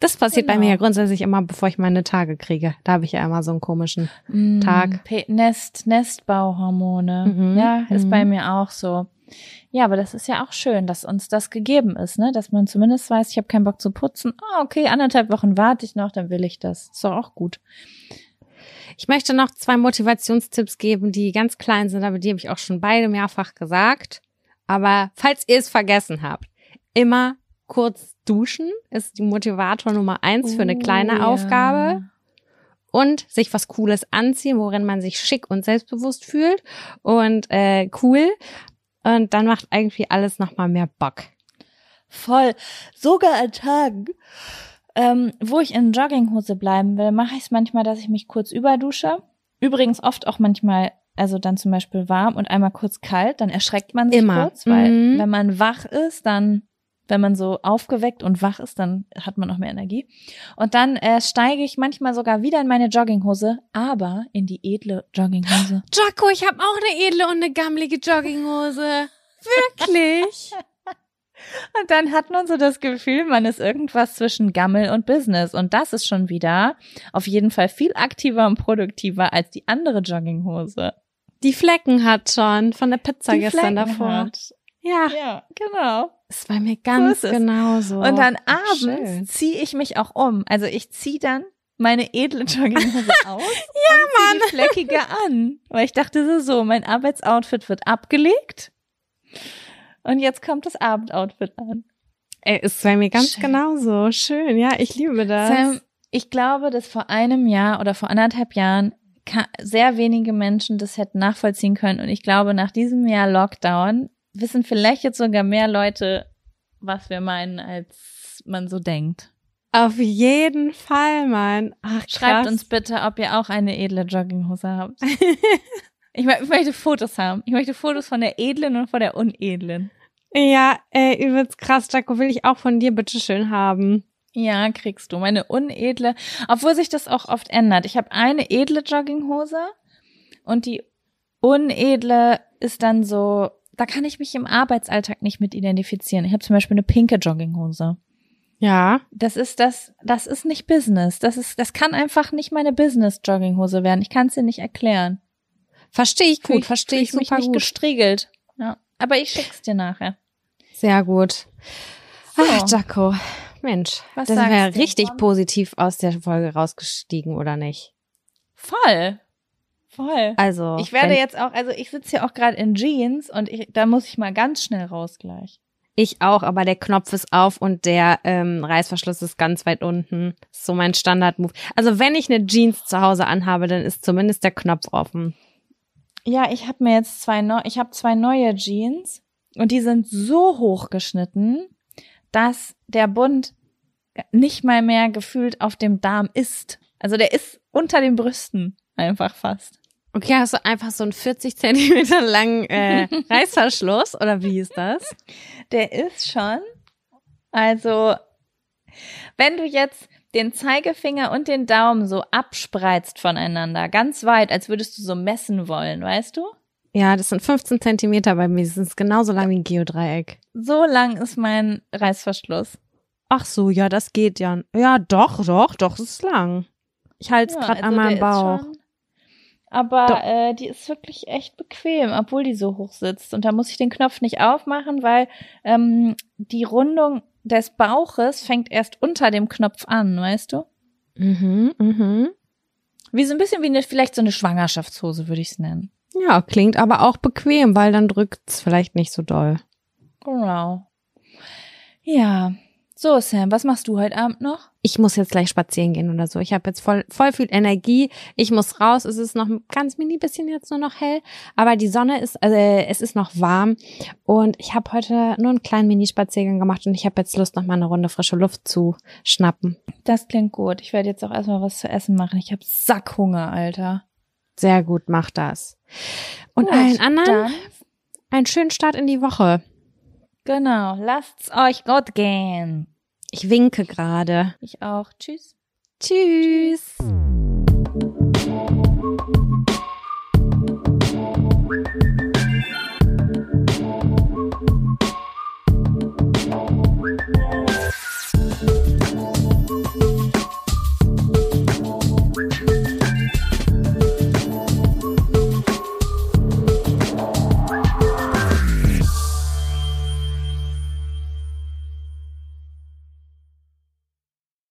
Das passiert genau. bei mir ja grundsätzlich immer, bevor ich meine Tage kriege. Da habe ich ja immer so einen komischen mm, Tag. Nest, Nestbauhormone. Mhm. Ja, ist mhm. bei mir auch so. Ja, aber das ist ja auch schön, dass uns das gegeben ist, ne? Dass man zumindest weiß, ich habe keinen Bock zu putzen. Ah, okay, anderthalb Wochen warte ich noch, dann will ich das. Ist doch auch gut. Ich möchte noch zwei Motivationstipps geben, die ganz klein sind, aber die habe ich auch schon beide mehrfach gesagt. Aber falls ihr es vergessen habt, immer kurz duschen ist die Motivator Nummer eins für eine kleine oh, Aufgabe. Und sich was Cooles anziehen, worin man sich schick und selbstbewusst fühlt und äh, cool. Und dann macht irgendwie alles nochmal mehr Bock. Voll. Sogar an Tagen, ähm, wo ich in Jogginghose bleiben will, mache ich es manchmal, dass ich mich kurz überdusche. Übrigens oft auch manchmal also dann zum Beispiel warm und einmal kurz kalt, dann erschreckt man sich Immer. kurz, weil mhm. wenn man wach ist, dann wenn man so aufgeweckt und wach ist, dann hat man noch mehr Energie. Und dann äh, steige ich manchmal sogar wieder in meine Jogginghose, aber in die edle Jogginghose. Jocko, ich habe auch eine edle und eine gammelige Jogginghose. Wirklich? und dann hat man so das Gefühl, man ist irgendwas zwischen Gammel und Business. Und das ist schon wieder auf jeden Fall viel aktiver und produktiver als die andere Jogginghose. Die Flecken hat schon von der Pizza die gestern Flecken davor. Hat. Ja, ja, genau. Es war mir ganz so genauso. Und dann abends ziehe ich mich auch um. Also ich ziehe dann meine edle Jogginghose aus ja, und Mann. die fleckige an. Weil ich dachte so, so, mein Arbeitsoutfit wird abgelegt. Und jetzt kommt das Abendoutfit an. Ey, ist bei mir ganz Schön. genauso. Schön, ja, ich liebe das. Sam, ich glaube, dass vor einem Jahr oder vor anderthalb Jahren sehr wenige Menschen das hätten nachvollziehen können. Und ich glaube, nach diesem Jahr Lockdown wissen vielleicht jetzt sogar mehr Leute, was wir meinen, als man so denkt. Auf jeden Fall, Mann. Ach, Schreibt uns bitte, ob ihr auch eine edle Jogginghose habt. ich, ich, möchte Fotos haben. Ich möchte Fotos von der edlen und von der unedlen. Ja, äh, übelst krass, Jaco, will ich auch von dir bitte schön haben. Ja, kriegst du. Meine unedle, obwohl sich das auch oft ändert. Ich habe eine edle Jogginghose und die unedle ist dann so da kann ich mich im Arbeitsalltag nicht mit identifizieren. Ich habe zum Beispiel eine pinke Jogginghose. Ja. Das ist das, das ist nicht Business. Das ist, das kann einfach nicht meine Business-Jogginghose werden. Ich kann es dir nicht erklären. Verstehe ich gut, verstehe ich, ich mich nicht gestriegelt. Ja. Aber ich schick's dir nachher. Sehr gut. So. Ach, Jaco. Mensch, Was das wäre richtig von? positiv aus der Folge rausgestiegen, oder nicht? Voll. Voll. Also. Ich werde jetzt auch, also ich sitze hier auch gerade in Jeans und ich, da muss ich mal ganz schnell raus gleich. Ich auch, aber der Knopf ist auf und der ähm, Reißverschluss ist ganz weit unten. Das ist so mein Standard-Move. Also wenn ich eine Jeans zu Hause anhabe, dann ist zumindest der Knopf offen. Ja, ich habe mir jetzt zwei neu, ich habe zwei neue Jeans und die sind so hoch geschnitten, dass der Bund nicht mal mehr gefühlt auf dem Darm ist. Also der ist unter den Brüsten einfach fast. Okay, hast du einfach so einen 40 Zentimeter langen äh, Reißverschluss oder wie ist das? Der ist schon. Also, wenn du jetzt den Zeigefinger und den Daumen so abspreizt voneinander, ganz weit, als würdest du so messen wollen, weißt du? Ja, das sind 15 Zentimeter bei mir. Das ist genauso lang wie ein Geodreieck. So lang ist mein Reißverschluss. Ach so, ja, das geht ja. Ja, doch, doch, doch, es ist lang. Ich halte es ja, gerade also an meinem Bauch. Schon, aber äh, die ist wirklich echt bequem, obwohl die so hoch sitzt. Und da muss ich den Knopf nicht aufmachen, weil ähm, die Rundung des Bauches fängt erst unter dem Knopf an, weißt du? Mhm, mhm. Wie so ein bisschen wie eine, vielleicht so eine Schwangerschaftshose, würde ich es nennen. Ja, klingt aber auch bequem, weil dann drückt's vielleicht nicht so doll. Genau. Ja. So, Sam, was machst du heute Abend noch? Ich muss jetzt gleich spazieren gehen oder so. Ich habe jetzt voll, voll viel Energie. Ich muss raus. Es ist noch ein ganz mini bisschen jetzt nur noch hell, aber die Sonne ist, also es ist noch warm und ich habe heute nur einen kleinen Mini-Spaziergang gemacht und ich habe jetzt Lust, noch mal eine Runde frische Luft zu schnappen. Das klingt gut. Ich werde jetzt auch erstmal was zu essen machen. Ich habe Sackhunger, Alter. Sehr gut, mach das. Und Gut, allen anderen dann- einen schönen Start in die Woche. Genau, lasst's euch gut gehen. Ich winke gerade. Ich auch. Tschüss. Tschüss.